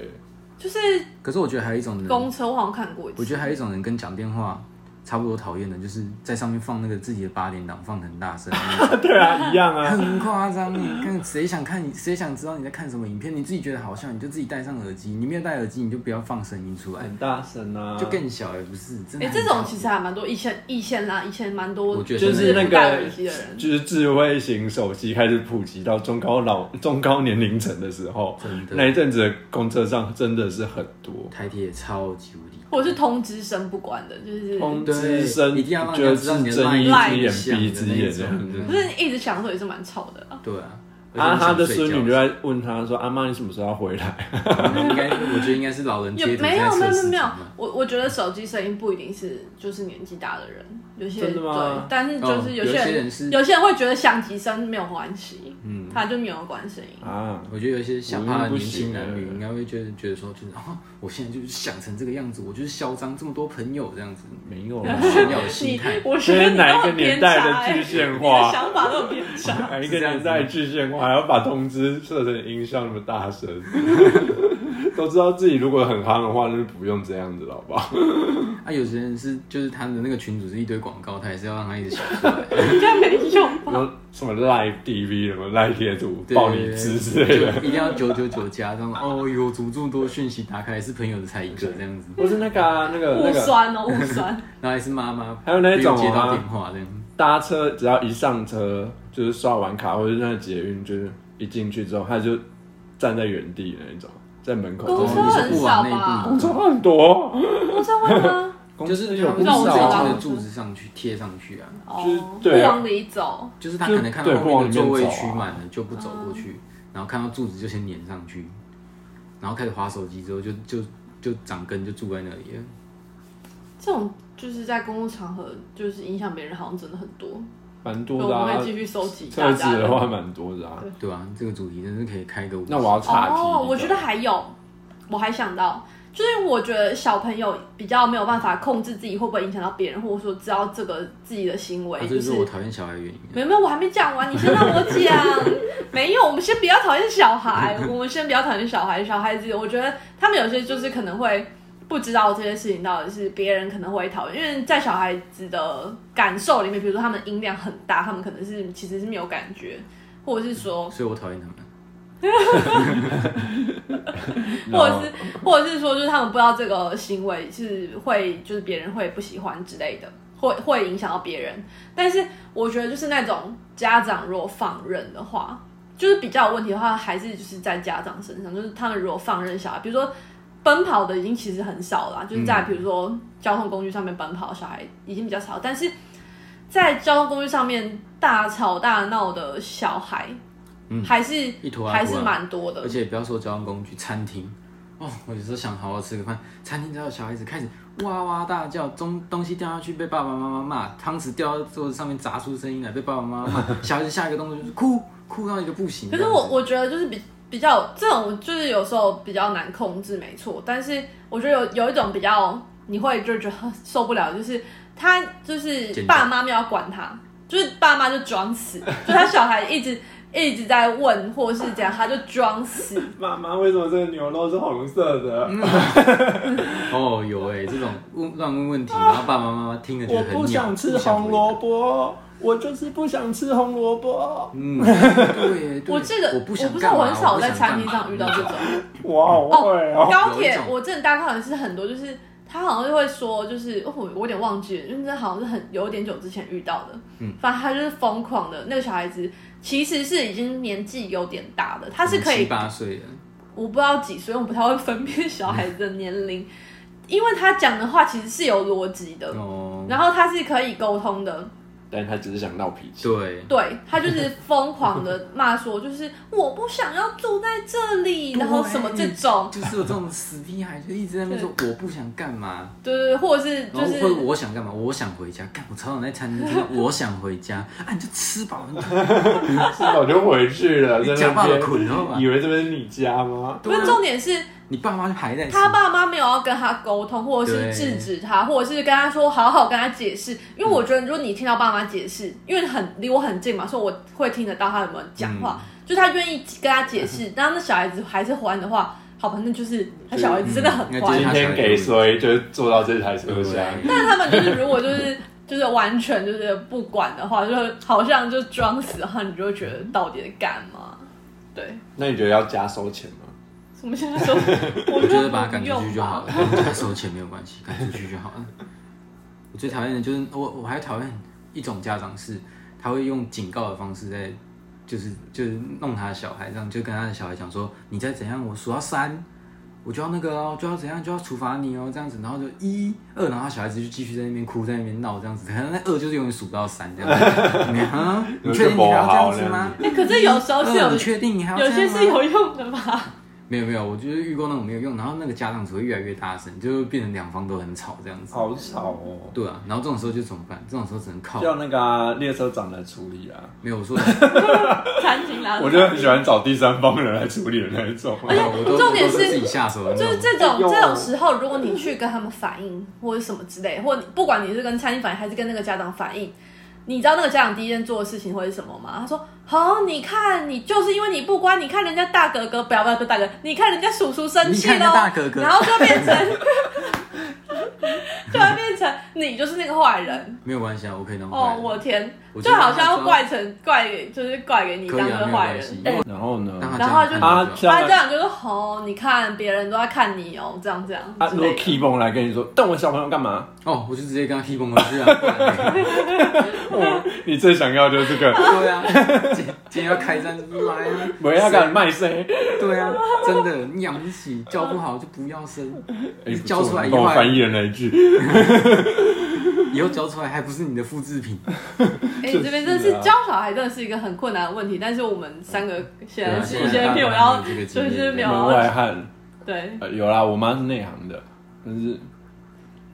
就是可是我觉得还有一种人，公车我好像看过一次，我觉得还有一种人跟讲电话差不多讨厌的，就是在上面放那个自己的八点档放很大声，对啊，一样啊。很夸张。你看谁想看你，谁想知道你在看什么影片？你自己觉得好笑，你就自己戴上耳机；你没有戴耳机，你就不要放声音出来，很大声啊，就更小也不是。真的哎、很这种其实还蛮多，以前以前啦，以前蛮多，我觉得就是那个耳机的人，就是智慧型手机开始普及到中高老 中高年龄层的时候，真的那一阵子的公车上真的是很多。台铁超级无敌。或者是通知声不管的，就是通知声一定要让就人家知道你的睁一 line 只眼闭一只眼这样那种子。可是一直响的时候也是蛮吵的啊。对啊，啊，而且你他的孙女就在问他说：“阿妈，你什么时候要回来应该，我觉得应该是老人也没有没有没有没有有，，我我觉得手机声音不一定是就是年纪大的人，有些真的吗对，但是就哦有是有些人、些人是有些人会觉得响几声没有关系，嗯，他就没有关声音。啊？我觉得有一些想怕的年轻男女应该会觉得觉得说，就是啊，我现在就是想成这个样子，我就是嚣张，这么多朋友这样子，没有啦，炫耀的你心态。我觉得你哪一个年代的差欸具象你化想法都很偏差。哪一个年代具象化，还要把通知设成音效那么大声？都知道自己如果很夯的话，就是不用这样子了，好不好？啊，有些人是就是他的那个群主是一堆广告，他也是要让他一直写出来。应该没用吧？然后什么 Live TV 什么 Live 贴图、对爆你汁之类的，一定要九九九加这样。哦哟，怎么这么多讯息打开是朋友的才一个这样子，不是那个啊，那个那误个酸哦，误酸。然后还是妈妈，还有那种啊接到电话这样。搭车，只要一上车就是刷完卡或者是那个捷运，就是一进去之后，他就站在原地的那种，在门口。公是很不往内少吧部公车很多，公车会吗？公就是司有不他们是让我知道少啊最近的柱子上去贴上去啊，就是不往里走。就是他可能看到对后面的座位区满了就不走过去，然后看到柱子就先粘上去，然后开始划手机之后就就就长根就住在那里了。这种就是在公共场合，就是影响别人，好像真的很多。蛮多的啊我们会。继续收集大车子的话蛮多的啊。对啊，这个主题真是可以开个。那我要岔题。哦，我觉得还有，我还想到，就是我觉得小朋友比较没有办法控制自己会不会影响到别人，或者说知道这个自己的行为，啊，就是我讨厌小孩的原因。没有没有，我还没讲完，你先让我讲。没有，我们先不要讨厌小孩，我们先不要讨厌小孩。小孩子，我觉得他们有些就是可能会不知道这些事情到底是别人可能会讨厌，因为在小孩子的感受里面，比如说他们音量很大，他们可能是其实是没有感觉，或者是说，所以我讨厌他们。或者是或者是说，就是他们不知道这个行为是会就是别人会不喜欢之类的，会会影响到别人。但是我觉得就是那种家长如果放任的话，就是比较有问题的话，还是就是在家长身上，就是他们如果放任小孩，比如说奔跑的已经其实很少了，就是在比如说交通工具上面奔跑的小孩已经比较少，但是在交通工具上面大吵大闹的小孩，还是一坨啊还是蛮多的而。且不要说交通工具，餐厅哦，我有时候想好好吃个饭，餐厅只要有小孩子开始哇哇大叫，东东西掉下去被爸爸妈妈骂，汤匙掉到桌子上面砸出声音来被爸爸妈妈骂，小孩子下一个动作就是哭，哭到一个不行。可是我我觉得就是比比较这种就是有时候比较难控制，没错。但是我觉得有有一种比较你会就觉得受不了，就是他就是爸妈没有要管他，就是爸妈就装死，就他小孩一直一直在问或是怎样，他就装死。妈妈，为什么这个牛肉是红色的？哦有哎、这种问乱问问题，然后爸爸妈妈听了觉我得很鸟，不想吃红萝。卜，我就是不想吃红萝卜。嗯，对，对我这个我不想不知道，我很少在餐厅上遇到这种。我好会哦。高铁我之前搭高铁是很多，就是他好像就会说，就是哦，我我有点忘记了，因为这好像是很有点久之前遇到的。嗯，反正他就是疯狂的那个小孩子，其实是已经年纪有点大的，他是可七以，八岁的，我不知道几岁，我不太会分辨小孩子的年龄，因为他讲的话其实是有逻辑的，哦，然后他是可以沟通的，但他只是想闹脾气。对，对他就是疯狂的骂说，就是我不想要住在这里，然后什么这种，就是有这种死屁孩，就一直在那边说我不想干嘛，对对对，或者是就是然后或者我想干嘛，我想回家，干我常常在餐厅听到我想回家，啊你就吃饱，你 就吃饱就回去了，在家爸爸那边捆了嘛以为这边是你家吗？不是重点是。你爸妈就还在吃他爸妈没有要跟他沟通，或者是制止他，或者是跟他说好好跟他解释。因为我觉得，如果你听到爸妈解释，因为很离我很近嘛，所以我会听得到他有没有讲话。就他愿意跟他解释，但那小孩子还是还的话，好吧，那就是他小孩子真的很还嗯那就是。今天给谁就是坐到这台车厢。对但是他们就是如果就是就是完全就是不管的话，就是好像就装死的话，你就会觉得到底在干嘛？对，那你觉得要加收钱吗？我们现在说，我我觉得把他赶出去就好了。他收钱没有关系，赶出去就好了。我最讨厌的就是我，我还讨厌一种家长是，他会用警告的方式在，就是就是弄他的小孩，这样就跟他的小孩讲说，你再怎样，我数到三，我就要那个哦，就要怎样，就要处罚你哦，这样子，然后就一二，然后小孩子就继续在那边哭，在那边闹这样子，可能那二就是永远数不到三这样子。你啊，你确定你还要这样子吗？哎、可是有时候是有你确定你还要有些是有用的吧？没有没有，我就是遇过那种没有用，然后那个家长只会越来越大声，就会变成两方都很吵这样子。好吵哦。对啊，然后这种时候就怎么办？这种时候只能靠叫那个啊列车长来处理啊，没有我说，餐厅啦，我就很喜欢找第三方人来处理的那一种。而且我都重点是我都是自己下手的那种。就是这种有这种时候，如果你去跟他们反映或者什么之类，或你不管你是跟餐厅反映还是跟那个家长反映，你知道那个家长第一件做的事情会是什么吗？他说：“好、你看你就是因为你不乖，你看人家大哥哥，不要不要不大哥，你看人家叔叔生气你看人喽，大哥哥然后就变成 就会变成你就是那个坏人。没有关系啊，我可以当坏哦，我天，我觉得就好像要怪成怪给就是怪给你当个坏人然后呢？让他然后就这样他就好他这样就说：“哦，你看别人都在看你哦，这样这样啊，如果。Key 崩来跟你说瞪我小朋友干嘛？哦，我就直接跟他 keep 回去啊。不然嘞你最想要就是这个，对啊，今今天要开战就来啊！我要敢卖谁？对啊，真的，你养不起，教不好就不要生。哎你教出来一帮我翻坏，译了那一句，以后教出来还不是你的复制品。哎、你这边真的是教小孩，真的是一个很困难的问题。但是我们三个现在对啊是现在没有要，就是没有门外，汉。对，呃，有啦，我妈是内行的，但是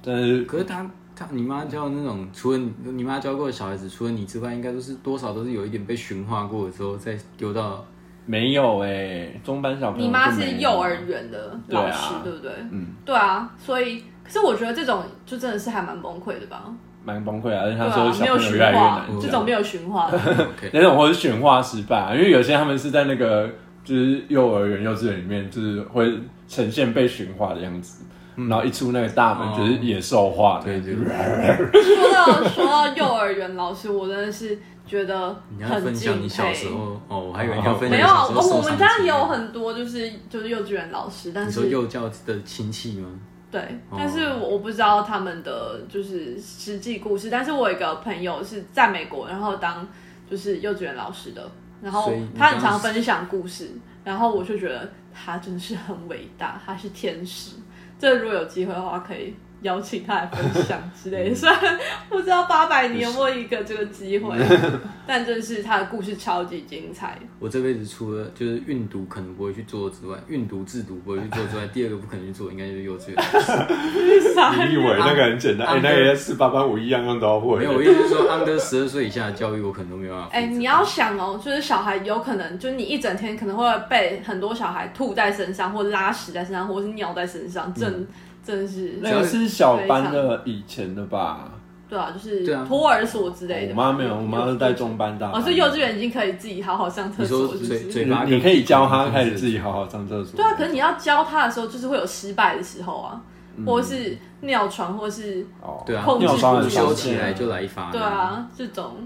但是可是她她你妈教的那种，除了你你妈教过的小孩子，除了你之外，应该都是多少都是有一点被驯化过的时候再丢到。没有哎、中班小朋友你妈是幼儿园的老师，对,、不对？嗯，对啊，所以可是我觉得这种就真的是还蛮崩溃的吧？蛮崩溃啊，而且他说啊，没有驯小朋友越来越化难，这种没有驯化。的，OK，那种或是驯化失败、啊，因为有些他们是在那个就是幼儿园、幼稚园里面，就是会呈现被驯化的样子，然后一出那个大门哦就是野兽化的，对对对，说到说到幼儿园老师，我真的是觉得很分享你敬佩。小时候哦，我还以为你要分享没有啊，你小时候我我们家也有很多就是就是幼稚园老师，但你是说幼教的亲戚吗？对，哦但是我我不知道他们的就是实际故事，但是我有一个朋友是在美国，然后当就是幼稚园老师的，然后所以你他很常分享故事，然后我就觉得他真的是很伟大，他是天使。这如果有机会的话，可以邀请他来分享之类的。虽然不知道八百年有没有一个这个机会，但真是他的故事超级精彩。我这辈子除了就是运读可能不会去做之外，运读制读不会去做之外，第二个不可能去做应该就是幼稚园。你以为那个很简单？哎、那个四八八五一样样都要会。没有，我意思是说，under 十二岁以下的教育，我可能都没有。哎、你要想哦，就是小孩有可能，就是你一整天可能会被很多小孩吐在身上，或拉屎在身上，或者是尿在身上，真、真的是那个是小班的以前的吧？对啊，就是对啊托儿所之类的我嘛。妈没有，我妈是在中班大班。哦，所以幼稚园已经可以自己好好上厕你说所，是不是？嘴嘴巴你你可以教他开始自己好好上厕所。对啊，可是你要教他的时候，就是会有失败的时候啊，或者是尿床，或是哦，对啊，控制尿床修见起来就来一发。对，啊这种，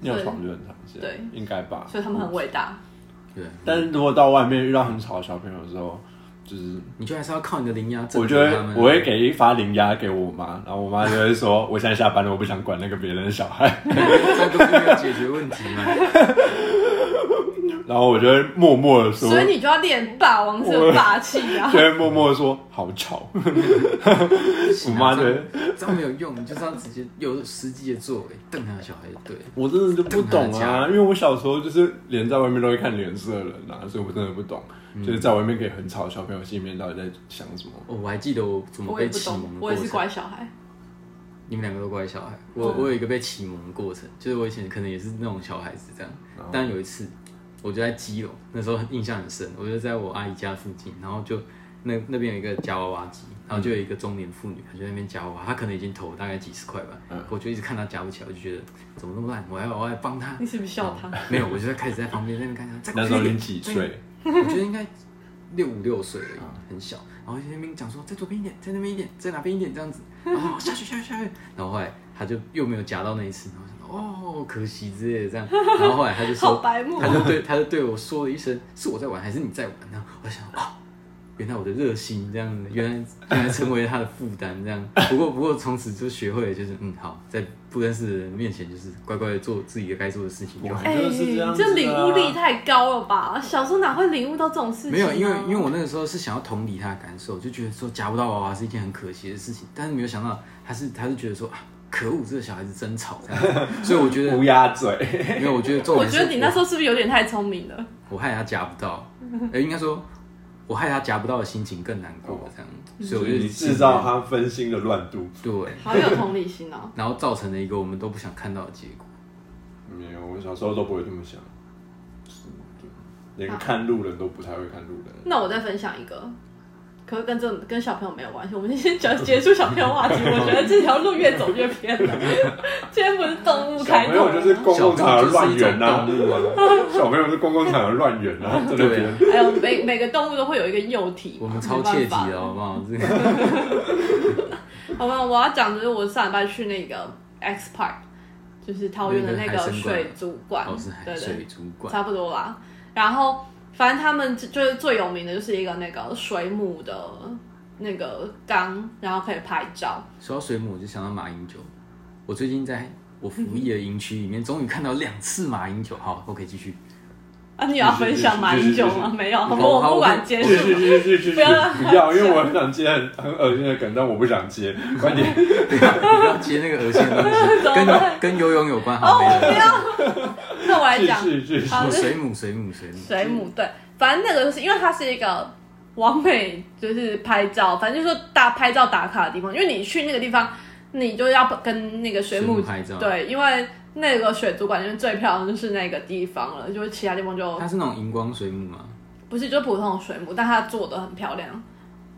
尿床就很常见，对，应该吧。所以他们很伟大。对，但是如果到外面遇到很吵的小朋友的时候，就是你就还是要靠你的零压镇我就会住他们。我会给一发零压给我妈，然后我妈就会说，我现在下班了，我不想管那个别人的小孩，这样不是没有解决问题吗？然后我就会默默的说，所以你就要练霸王这个霸气啊就！会默默的说好吵，我妈觉得这样没有用，你就是要直接有实际的作为，瞪他的小孩就对。我真的就不懂啊，因为我小时候就是连在外面都会看脸色的人啊，所以我真的不懂，就是在外面可以很吵的小朋友心里面到底在想什么。哦我还记得我怎么我也被启蒙。我也是乖小孩。你们两个都乖小孩，我我有一个被启蒙的过程，就是我以前可能也是那种小孩子这样，但有一次我就在基隆，那时候印象很深，我就在我阿姨家附近，然后就那那边有一个夹娃娃机，然后就有一个中年妇女，她就在那边夹娃娃，她可能已经投了大概几十块吧，我就一直看她夹不起来，我就觉得怎么那么烂，我要我要帮她你，是不是笑她？没有，我就在开始在旁边在那边看她，再那时候快一点你几？岁？我觉得应该六五六岁而已，很小。然后在那边讲说，在左边一点，在那边一点，在哪边一点这样子。然后下去下去下去。然后后来他就又没有夹到那一次，然后想哦可惜之类的这样。然后后来他就说，好白目他就对他就对我说了一声，是我在玩还是你在玩？然后我就想哦，原来我的热心这样，原来原来成为他的负担这样。不过不过从此就学会了，就是嗯好，在不认识的人面前就是乖乖的做自己的该做的事情就好。哎、就是这样子啊这领悟力太高了吧？小时候哪会领悟到这种事情、啊？没有，因为因为我那个时候是想要同理他的感受，就觉得说夹不到娃娃是一件很可惜的事情，但是没有想到他是他是觉得说啊，可恶，这个小孩子真吵，所以我觉得乌鸦嘴，没有，我觉得重我点是觉得你那时候是不是有点太聪明了？我害他夹不到，呃，应该说我害他夹不到的心情更难过，这样，所以我就你制造他分心的乱度。对，好有同理心哦。然后造成了一个我们都不想看到的结果。没有，我小时候都不会这么想，是对连看路人都不太会看路人。那我再分享一个，可是跟这跟小朋友没有关系。我们先讲结束小朋友话题。我觉得这条路越走越偏了。今天不是动物小开头朋友就是公共场合乱源呐、小朋友是一种动物啊，小朋友是公共场合乱源啊，对不对。还有每每个动物都会有一个幼体，我们超切题的，好不好？这个 好吧，我要讲的是我上礼拜去那个 X Park，就是桃园的那个水族馆，对对水族馆，差不多啦。然后反正他们就就是最有名的就是一个那个水母的那个缸，然后可以拍照。说到水母，我就想到马英九。我最近在我服役的营区里面，终于看到两次马英九。好，我可以继续。啊，你要分享马英九吗？没有，好我不管接去束。去去去去，不要不要，因为我很想接很很恶心的梗，但我不想接。快点，不要接那个恶心的东西，怎么办跟跟游泳有关。好，哦，不要。那我来讲是是是。水母，水母，水母。水母，对，反正那个就是因为它是一个完美，就是拍照，反正就是说大拍照打卡的地方。因为你去那个地方，你就要跟那个水母水母拍照对，因为那个水族馆里面最漂亮就是那个地方了，就是其他地方就它是那种荧光水母吗？不是，就普通的水母，但它做的很漂亮，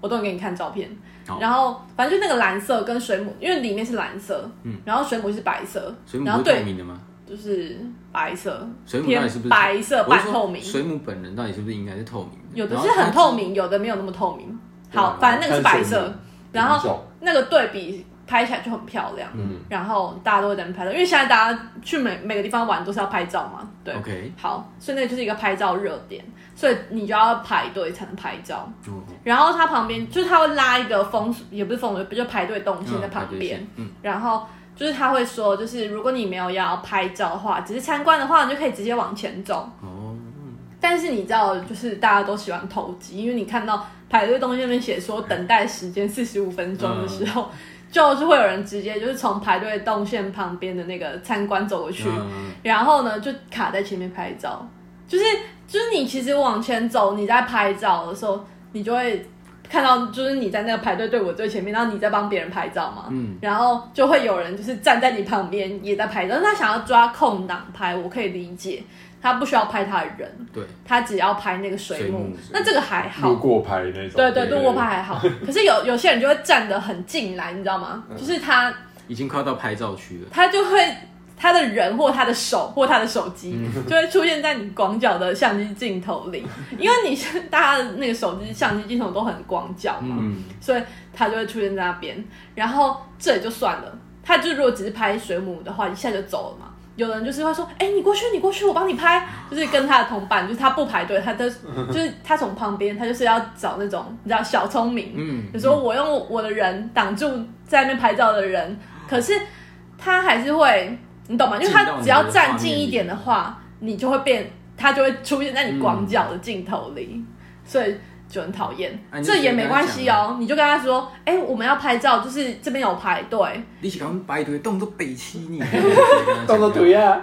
我都给你看照片。好然后反正就那个蓝色跟水母，因为里面是蓝色，嗯，然后水母是白色，水母是透然后对，明的吗？就是白色，水母到偏底是不是白色半透明，水母本人到底是不是应该是透明的？有的是很透明，有的没有那么透明。好，反正那个是白色然后那个对比拍起来就很漂亮。嗯，然后大家都会在那拍照，因为现在大家去每每个地方玩都是要拍照嘛，对。OK，好，所以那就是一个拍照热点，所以你就要排队才能拍照。嗯然后它旁边就是它会拉一个风，也不是风就排队动线在嗯旁边。嗯，然后就是他会说，就是如果你没有要拍照的话，只是参观的话，你就可以直接往前走。哦，但是你知道，就是大家都喜欢投机，因为你看到排队东西那边写说等待时间四十五分钟的时候，就是会有人直接就是从排队动线旁边的那个参观走过去，嗯。然后呢就卡在前面拍照，就是就是你其实往前走，你在拍照的时候，你就会看到就是你在那个排队队伍最前面，然后你在帮别人拍照嘛，嗯，然后就会有人就是站在你旁边也在拍照，但是他想要抓空档拍，我可以理解，他不需要拍他的人，对，他只要拍那个水幕，那这个还好。路，过拍那种。对对，路过拍还好，可是有有些人就会站得很近来，你知道吗？就是他已经快要到拍照区了。他就会他的人或他的手或他的手机就会出现在你广角的相机镜头里，因为你是大家的那个手机相机镜头都很广角嘛，嗯，所以他就会出现在那边。然后这也就算了，他就如果只是拍水母的话，一下就走了嘛。有人就是会说，哎、你过去，你过去，我帮你拍。就是跟他的同伴，就是他不排队，他的 就是他从旁边，他就是要找那种你知道小聪明，嗯有时候我用我的人挡住在那边拍照的人，可是他还是会，你懂吗？因为他只要站近一点的话，你就会变，他就会出现在你广角的镜头里，所以就很讨厌。啊这也没关系哦，你就跟他说，哎、我们要拍照，就是这边有排队你是讲排队动作北七你，动作对呀，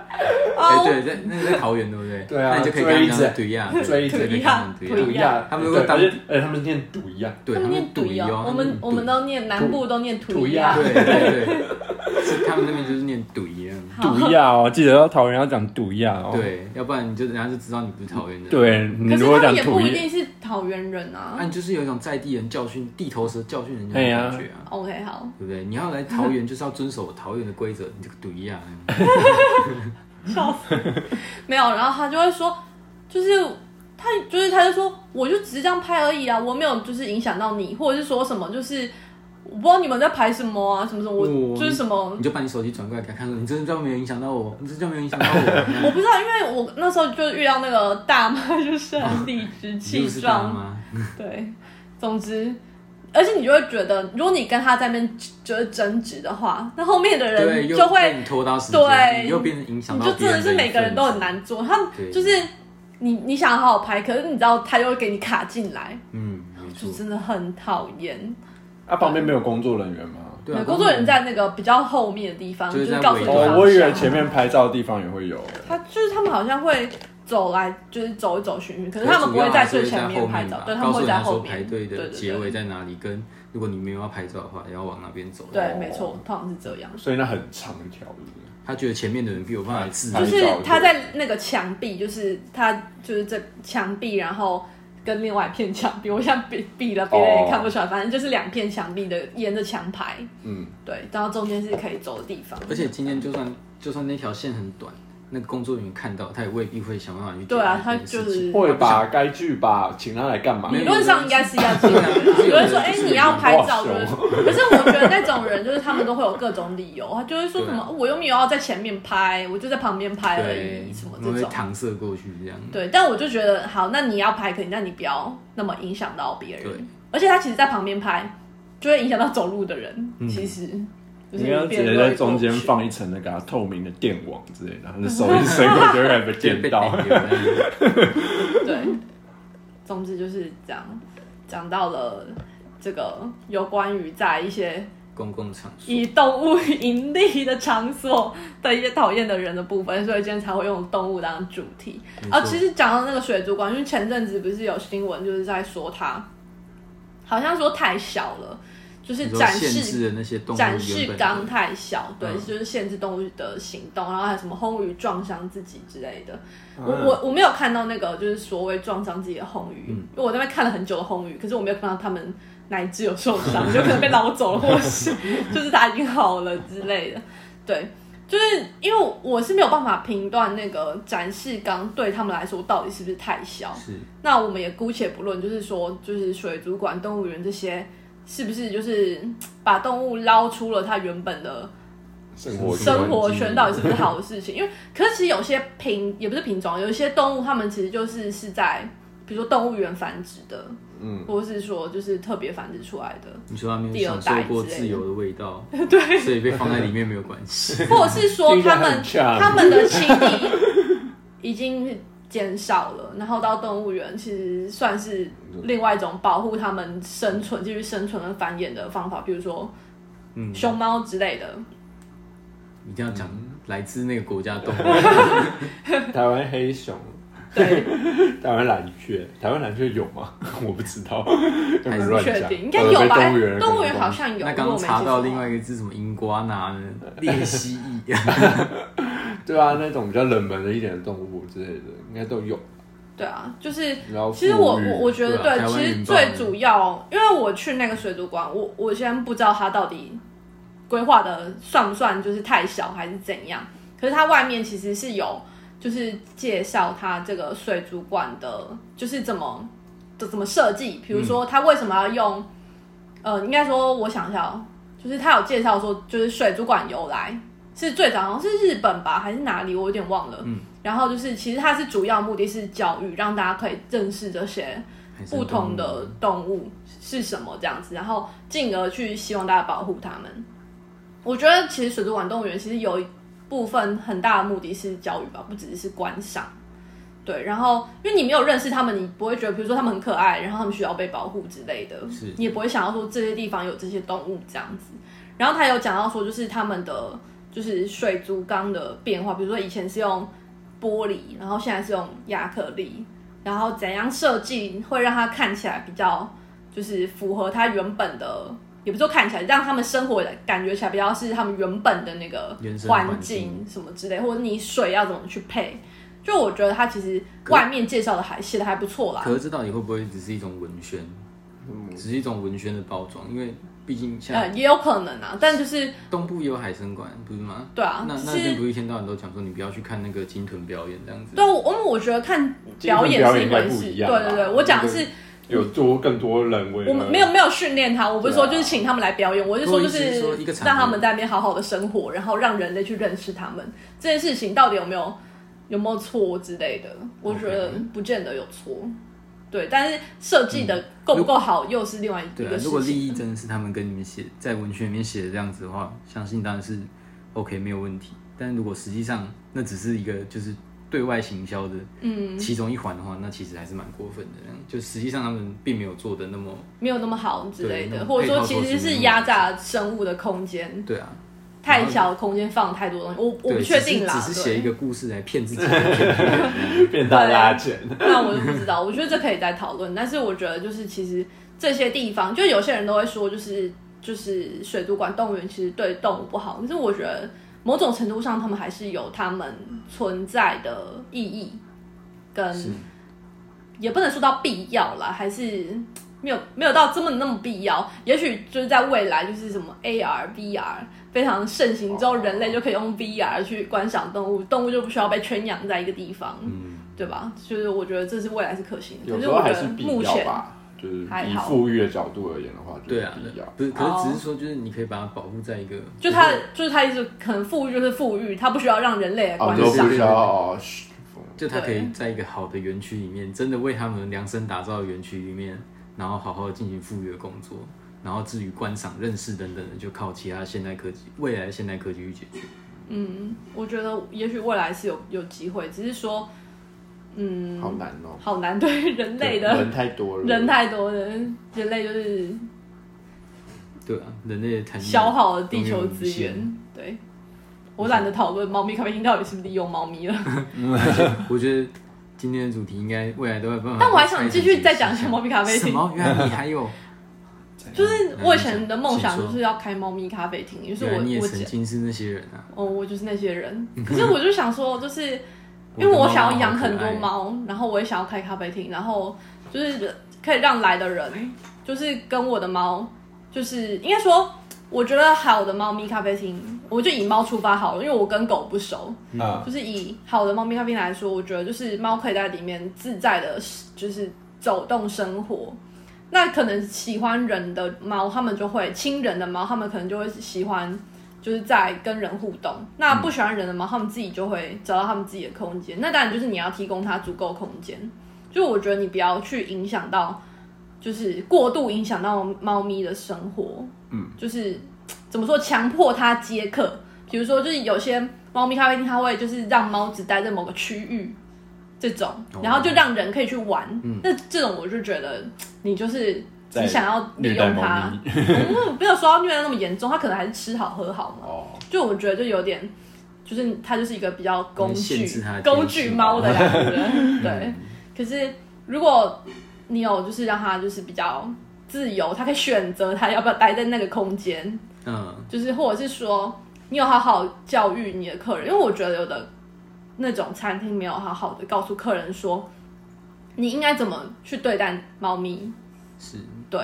哦。对对，在那个在桃园对不对？对啊那你就可以跟他讲追着对呀，追着对 对，跟他们对对呀，呀呀，他们如果当对而且而且他们念读一样，对他们念赌土哦，我哦，们我们都念南部都念土土呀呀，对对对，是他们那边就是念读一样，毒药哦，记得要桃园要讲毒药哦。对，要不然你就人家就知道你不是桃园人。，对，你可是如果他们也不一讲土药，定是桃园人啊那。你就是有一种在地人教训、地头蛇教训人家的感觉啊，OK，好，对不对？你要来桃园就是要遵守桃园的规则，你这个赌一样。笑死，没有，然后他就会说，就是他就是他就说，我就只是这样拍而已啊，我没有就是影响到你，或者是说什么就是。我不知道你们在排什么啊，什么什么，我、哦就是什么你，就把你手机转过来给他看，说你真的这样没有影响到我，你真的这样没有影响到我。我不知道，因为我那时候就遇到那个大妈，就是很理直气壮，妈，对，总之，而且你就会觉得，如果你跟他在那边就是争执的话，那后面的人就会你拖到时间，对你又变成影响你到就真的是每个人都很。难做，他就是你你想好好拍，可是你知道他又会给你卡进来，嗯，就。真的很讨厌。啊，旁边没有工作人员吗？对啊，工作人员在那个比较后面的地方，就是是告诉你哦，我以为前面拍照的地方也会有。他就是他们好像会走来，就是走一走寻寻，可是他们不会在最前面拍照，对，他们会在后面。排队的结尾，在哪里？跟如果你没有要拍照的话，也要往那边走。对，没错，通常是这样。所以那很长一条，是不是？他觉得前面的人比我办法自就是他在那个墙壁，就是他就是这墙壁，然后跟另外一片墙壁，我现在比比了，别人也看不出来，反正就是两片墙壁的沿着墙排，嗯，对，然后中间是可以走的地方。而且今天就算就算那条线很短，那个工作人员看到，他也未必会想办法去解决对啊，他这件事情就是会把？该剧吧，请他来干嘛？理论上应该是要这样，有人说，哎、你要拍照，哇就是，可是我觉得那种人就是他们都会有各种理由，他就会说什么，对我又没有要在前面拍，我就在旁边拍而已，什么，这种。搪塞过去这样。对，但我就觉得好，那你要拍可以，那你不要那么影响到别对人。而且他其实，在旁边拍，就会影响到走路的人。嗯其实，就你要直接在中间放一层那个啊透明的电网之类的，然 后手一伸过去就会被电到。对，总之就是这样，讲到了这个有关于在一些公共场所，以动物盈利的场所的一些讨厌的人的部分，所以今天才会用动物当主题。啊，其实讲到那个水族馆，因为前阵子不是有新闻，就是在说它好像说太小了，就是展示的那些动物展示缸太小，对，嗯就是限制动物的行动，然后还有什么红鱼撞伤自己之类的。嗯我我我没有看到那个就是所谓撞伤自己的红鱼，嗯因为我在那边看了很久的红鱼，可是我没有看到他们哪一只有受伤，就可能被捞走了，或是 就是它已经好了之类的。对，就是因为我是没有办法评断那个展示缸对他们来说到底是不是太小。是那我们也姑且不论，就是说，就是水族馆、动物园这些，是不是就是嗯把动物捞出了它原本的生活生活圈圈，到底是不是好的事情？因为，可是其实有些品也不是品种，有一些动物它们其实就是是在，比如说动物园繁殖的，嗯，或者是说就是特别繁殖出来的，你说他没第二有享受过代之类自由的味道，对，所以被放在里面没有关系。或者是说他们他们的栖地已经减少了，然后到动物园其实算是另外一种保护它们生存、继续生存跟繁衍的方法，比如说嗯，熊猫之类的。一定要讲来自那个国家的动物，台湾黑熊，对，台湾蓝雀，台湾蓝雀有吗？我不知道，有没有乱讲？确定，应该有吧？动物园动物园好像有。那刚查到另外一个字，什么英瓜拿呢？鬣蜥蜴，对啊，那种比较冷门的一点的动物之类的，应该都有。对啊，就是其实我我我觉得对，其实最主要，因为我去那个水族馆，我我先不知道它到底规划的算不算就是太小还是怎样，可是它外面其实是有就是介绍他这个水族馆的，就是怎么怎怎么设计，比如说他为什么要用，呃，应该说我想一下哦，就是他有介绍说，就是水族馆由来是最早好像是日本吧，还是哪里，我有点忘了。嗯然后就是，其实它是主要目的是教育，让大家可以认识这些不同的动物是什么这样子，然后进而去希望大家保护它们。我觉得其实水族馆动物园其实有一部分很大的目的是教育吧，不只是观赏。对，然后因为你没有认识他们，你不会觉得，比如说他们很可爱，然后他们需要被保护之类的，是你也不会想要说这些地方有这些动物这样子。然后他有讲到说，就是他们的就是水族缸的变化，比如说以前是用玻璃，然后现在是用亚克力，然后怎样设计会让它看起来比较就是符合它原本的，也不是说看起来，让他们生活的感觉起来比较是他们原本的那个原生环环境境什么之类，或者你水要怎么去配。就我觉得它其实外面介绍的还写的还不错啦，可是这到底会不会只是一种文宣？只是一种文宣的包装，因为毕竟像呃，也有可能啊，但就是东部也有海参馆，不是吗？对啊，那那边不是一天到晚都讲说你不要去看那个鲸豚表演这样子？对，我我我觉得看表演是一回事，对对对，我讲的是有多更多人为我们没有没有训练他，我不是说就是请他们来表演，我是说就是让他们在那边好好的生活，然后让人类去认识他们这件事情到底有没有有没有错之类的，我觉得不见得有错。对，但是设计的够不够好又是另外一对啊个，事如果利。益真的是他们跟你们写在文学里面写的这样子的话，相信当然是 OK 没有问题。但如果实际上那只是一个就是对外行销的嗯，其中一环的话，那其实还是蛮过分的。就实际上他们并没有做的那么没有那么好之类的，或者说其实是压榨生物的空间，对啊，太小的空间放太多东西，我我不确定啦。只是写一对，个故事来骗自己，骗大家钱，那我就不知道，我觉得这可以再讨论。但是我觉得就是其实这些地方，就有些人都会说，就是就是水族馆、动物园其实对动物不好，可是我觉得某种程度上，他们还是有他们存在的意义跟也不能说到必要啦，还是没有没有到这么那么必要。也许就是在未来，就是什么 AR、VR 非常盛行之后，人类就可以用 VR 去观赏动物，动物就不需要被圈养在一个地方，嗯，对吧？就是我觉得这是未来是可行的。有时候可是我觉得还是必目前要吧。就是以富裕的角度而言的话，就是对啊必要。，不是，可哦是只是说就是你可以把它保护在一个，就它就是它意思，可能富裕就是富裕，它不需要让人类来哦，观赏不。需要哦，就它可以在一个好的园区里面，真的为他们量身打造的园区里面，然后好好的进行富裕的工作，然后至于观赏、认识等等的，就靠其他现代科技、未来的现代科技去解决。嗯，我觉得也许未来是有有机会，只是说，嗯，好难哦。好难对人类的人太多了，人太多了人类就是对啊，人类的产业消耗了地球资源。对，我懒得讨论猫咪咖啡厅到底是不是利用猫咪了，我觉得今天的主题应该未来都会办法。但我还想继续再讲一下猫咪咖啡厅。什么？原来你还有，就是我以前的梦想就是要开猫咪咖啡厅，就是我我曾经是那些人啊。哦，我就是那些人。可是我就想说，就是因为我想要养很多猫，然后我也想要开咖啡厅，然后就是可以让来的人，就是跟我的猫，就是应该说，我觉得好的猫咪咖啡厅，我就以猫出发好了，因为我跟狗不熟，啊，就是以好的猫咪咖啡厅来说，我觉得就是猫可以在里面自在的，就是走动生活。那可能喜欢人的猫，他们就会亲人的猫，他们可能就会喜欢，就是在跟人互动。那不喜欢人的猫，他们自己就会找到他们自己的空间。那当然就是你要提供它足够空间。就我觉得你不要去影响到，就是过度影响到猫咪的生活。嗯，就是怎么说，强迫它接客。比如说，就是有些猫咪咖啡厅，它会就是让猫只待在某个区域。这种，然后就让人可以去玩，那这种我就觉得你就是在只想要利用它，没有说到虐待那么严重，他可能还是吃好喝好嘛。哦，就我觉得就有点，就是他就是一个比较工具工具猫的感觉，对。可是如果你有就是让它就是比较自由，它可以选择它要不要待在那个空间，嗯，就是或者是说你有好好教育你的客人，因为我觉得有的那种餐厅没有好好的告诉客人说你应该怎么去对待猫咪，是，对，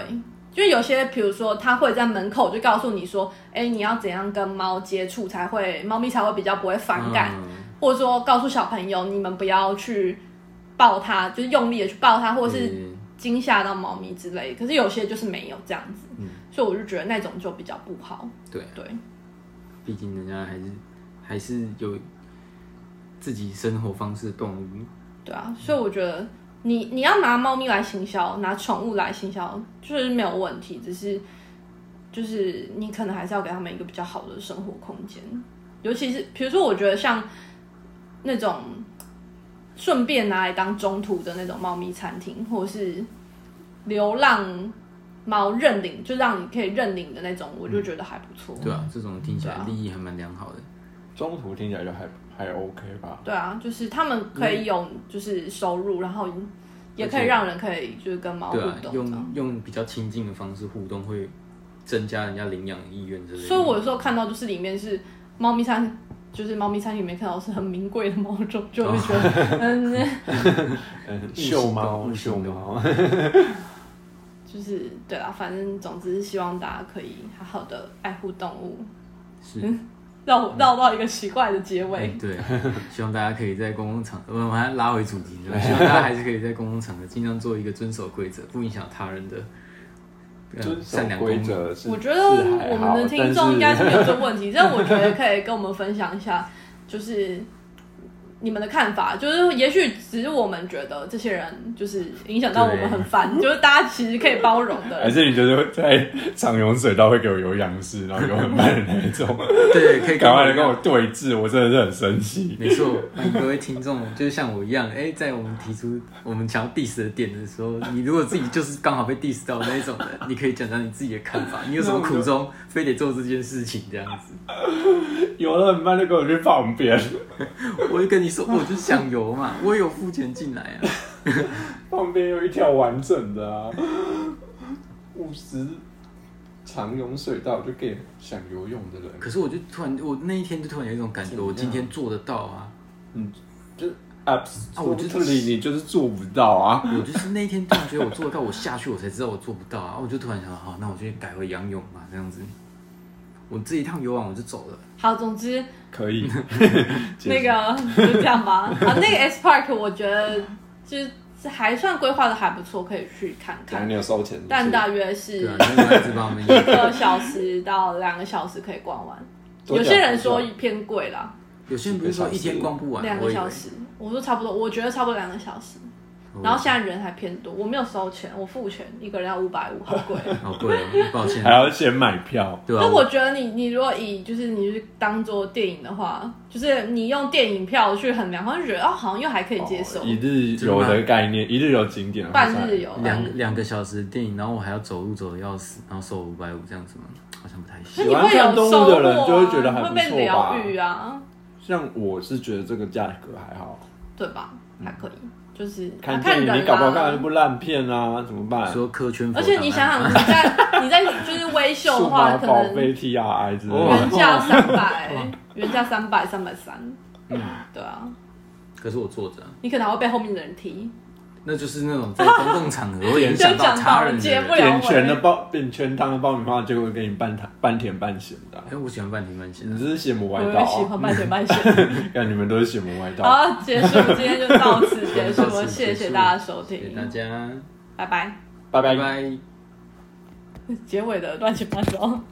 就是有些，比如说他会在门口就告诉你说，哎，你要怎样跟猫接触才会，猫咪才会比较不会反感，嗯。或者说告诉小朋友，你们不要去抱它，就是用力的去抱它，或者是嗯。惊吓到猫咪之类。可是有些就是没有这样子，嗯。所以我就觉得那种就比较不好。对，对，毕竟人家还是还是有自己生活方式的动物。对啊，所以我觉得你你要拿猫咪来行销，拿宠物来行销，就是没有问题，只是就是你可能还是要给他们一个比较好的生活空间，尤其是比如说，我觉得像那种顺便拿来当中途的那种猫咪餐厅，或者是流浪猫认领，就让你可以认领的那种，我就觉得还不错。对啊，这种听起来利益还蛮良好的。中途听起来就还还 OK 吧。对啊，就是他们可以有就是收入，然后也可以让人可以就是跟猫互对啊，动这样。用用比较亲近的方式互动，会增加人家领养意愿之类的。所以我有时候看到就是里面是猫咪餐，就是猫咪餐厅里面看到是很名贵的猫种，就会觉得、嗯，秀猫，秀猫，就是对啦，反正总之是希望大家可以好好的爱护动物。是。绕绕到一个奇怪的结哎尾，对，希望大家可以在公共场，呃，我们还拉回主题，希望大家还是可以在公共场合尽量做一个遵守规则，不影响他人的呃遵守善良。规则。我觉得我们的听众应该是没有这个问题，但我觉得可以跟我们分享一下，就是你们的看法，就是也许只是我们觉得这些人就是影响到我们很烦，就是大家其实可以包容的。还是你觉得在长泳水道会给我有仰式，然后游很慢的那一种？对，可以赶快来跟我对峙，我真的是很生气。没错，欢迎各位听众，就是像我一样，哎、在我们提出我们想要 diss 的点的时候，你如果自己就是刚好被 diss 到那一种的，你可以讲讲你自己的看法，你有什么苦衷，非得做这件事情这样子。游的很慢就跟我去旁边，我就跟你说，我就是想游嘛，我也有付钱进来啊。旁边有一条完整的啊，五十长泳水道就给想游泳的人。可是我就突然，我那一天就突然有一种感觉，我今天做得到啊。嗯就啊我就 absolutely 你就是做不到啊。我就是那一天突然觉得我做得到，我下去我才知道我做不到啊。我就突然想，好，那我就改回仰泳嘛，这样子。我这一趟游完我就走了。好，总之可以，那个就这样吧。啊，那个 S Park 我觉得就是还算规划的还不错，可以去看看可能你。有收钱是是，但大约是一个小时到两个小时可以逛完。有些人说偏贵啦，有些人不是说一天逛不完，两个小时，我说差不多，我觉得差不多两个小时。哦然后现在人还偏多，我没有收钱，我付钱，一个人要五百五，好贵。好贵哦，抱歉还。要先买票。对啊，那我觉得你你如果以就是你是当做电影的话，就是你用电影票去衡量，好像觉得哦好像又还可以接受，一日游的概念，一日游景点，半日游两两个小时的电影，然后我还要走路走的要死，然后收五百五这样子吗？好像不太行。那你会喜欢看有收动物的人就会觉得啊，还不会被错吧疗愈啊，像我是觉得这个价格还好，对吧？还可以，就是嗯看啊电影人你搞不好看到一部烂片啊，怎么办？说科圈，而且你想想，你在你在就是微秀的数话，码可能宝贝 TRI 之类哦的，原价三百，原价三百三百三，嗯，对啊，可是我坐着。啊，你可能还会被后面的人踢，那就是那种在公共场合会影响到 他人的人。接不了点全的爆点全汤的爆米花，结果给你半糖半甜半咸的啊、哎，我喜欢半甜半咸的。你这是邪魔我歪道、我喜欢啊！半甜半咸。看你们都是邪魔歪道。好，结束，今天就到此结束谢谢大家收谢谢听，大家，拜拜。拜拜拜。拜。结尾的乱七八糟。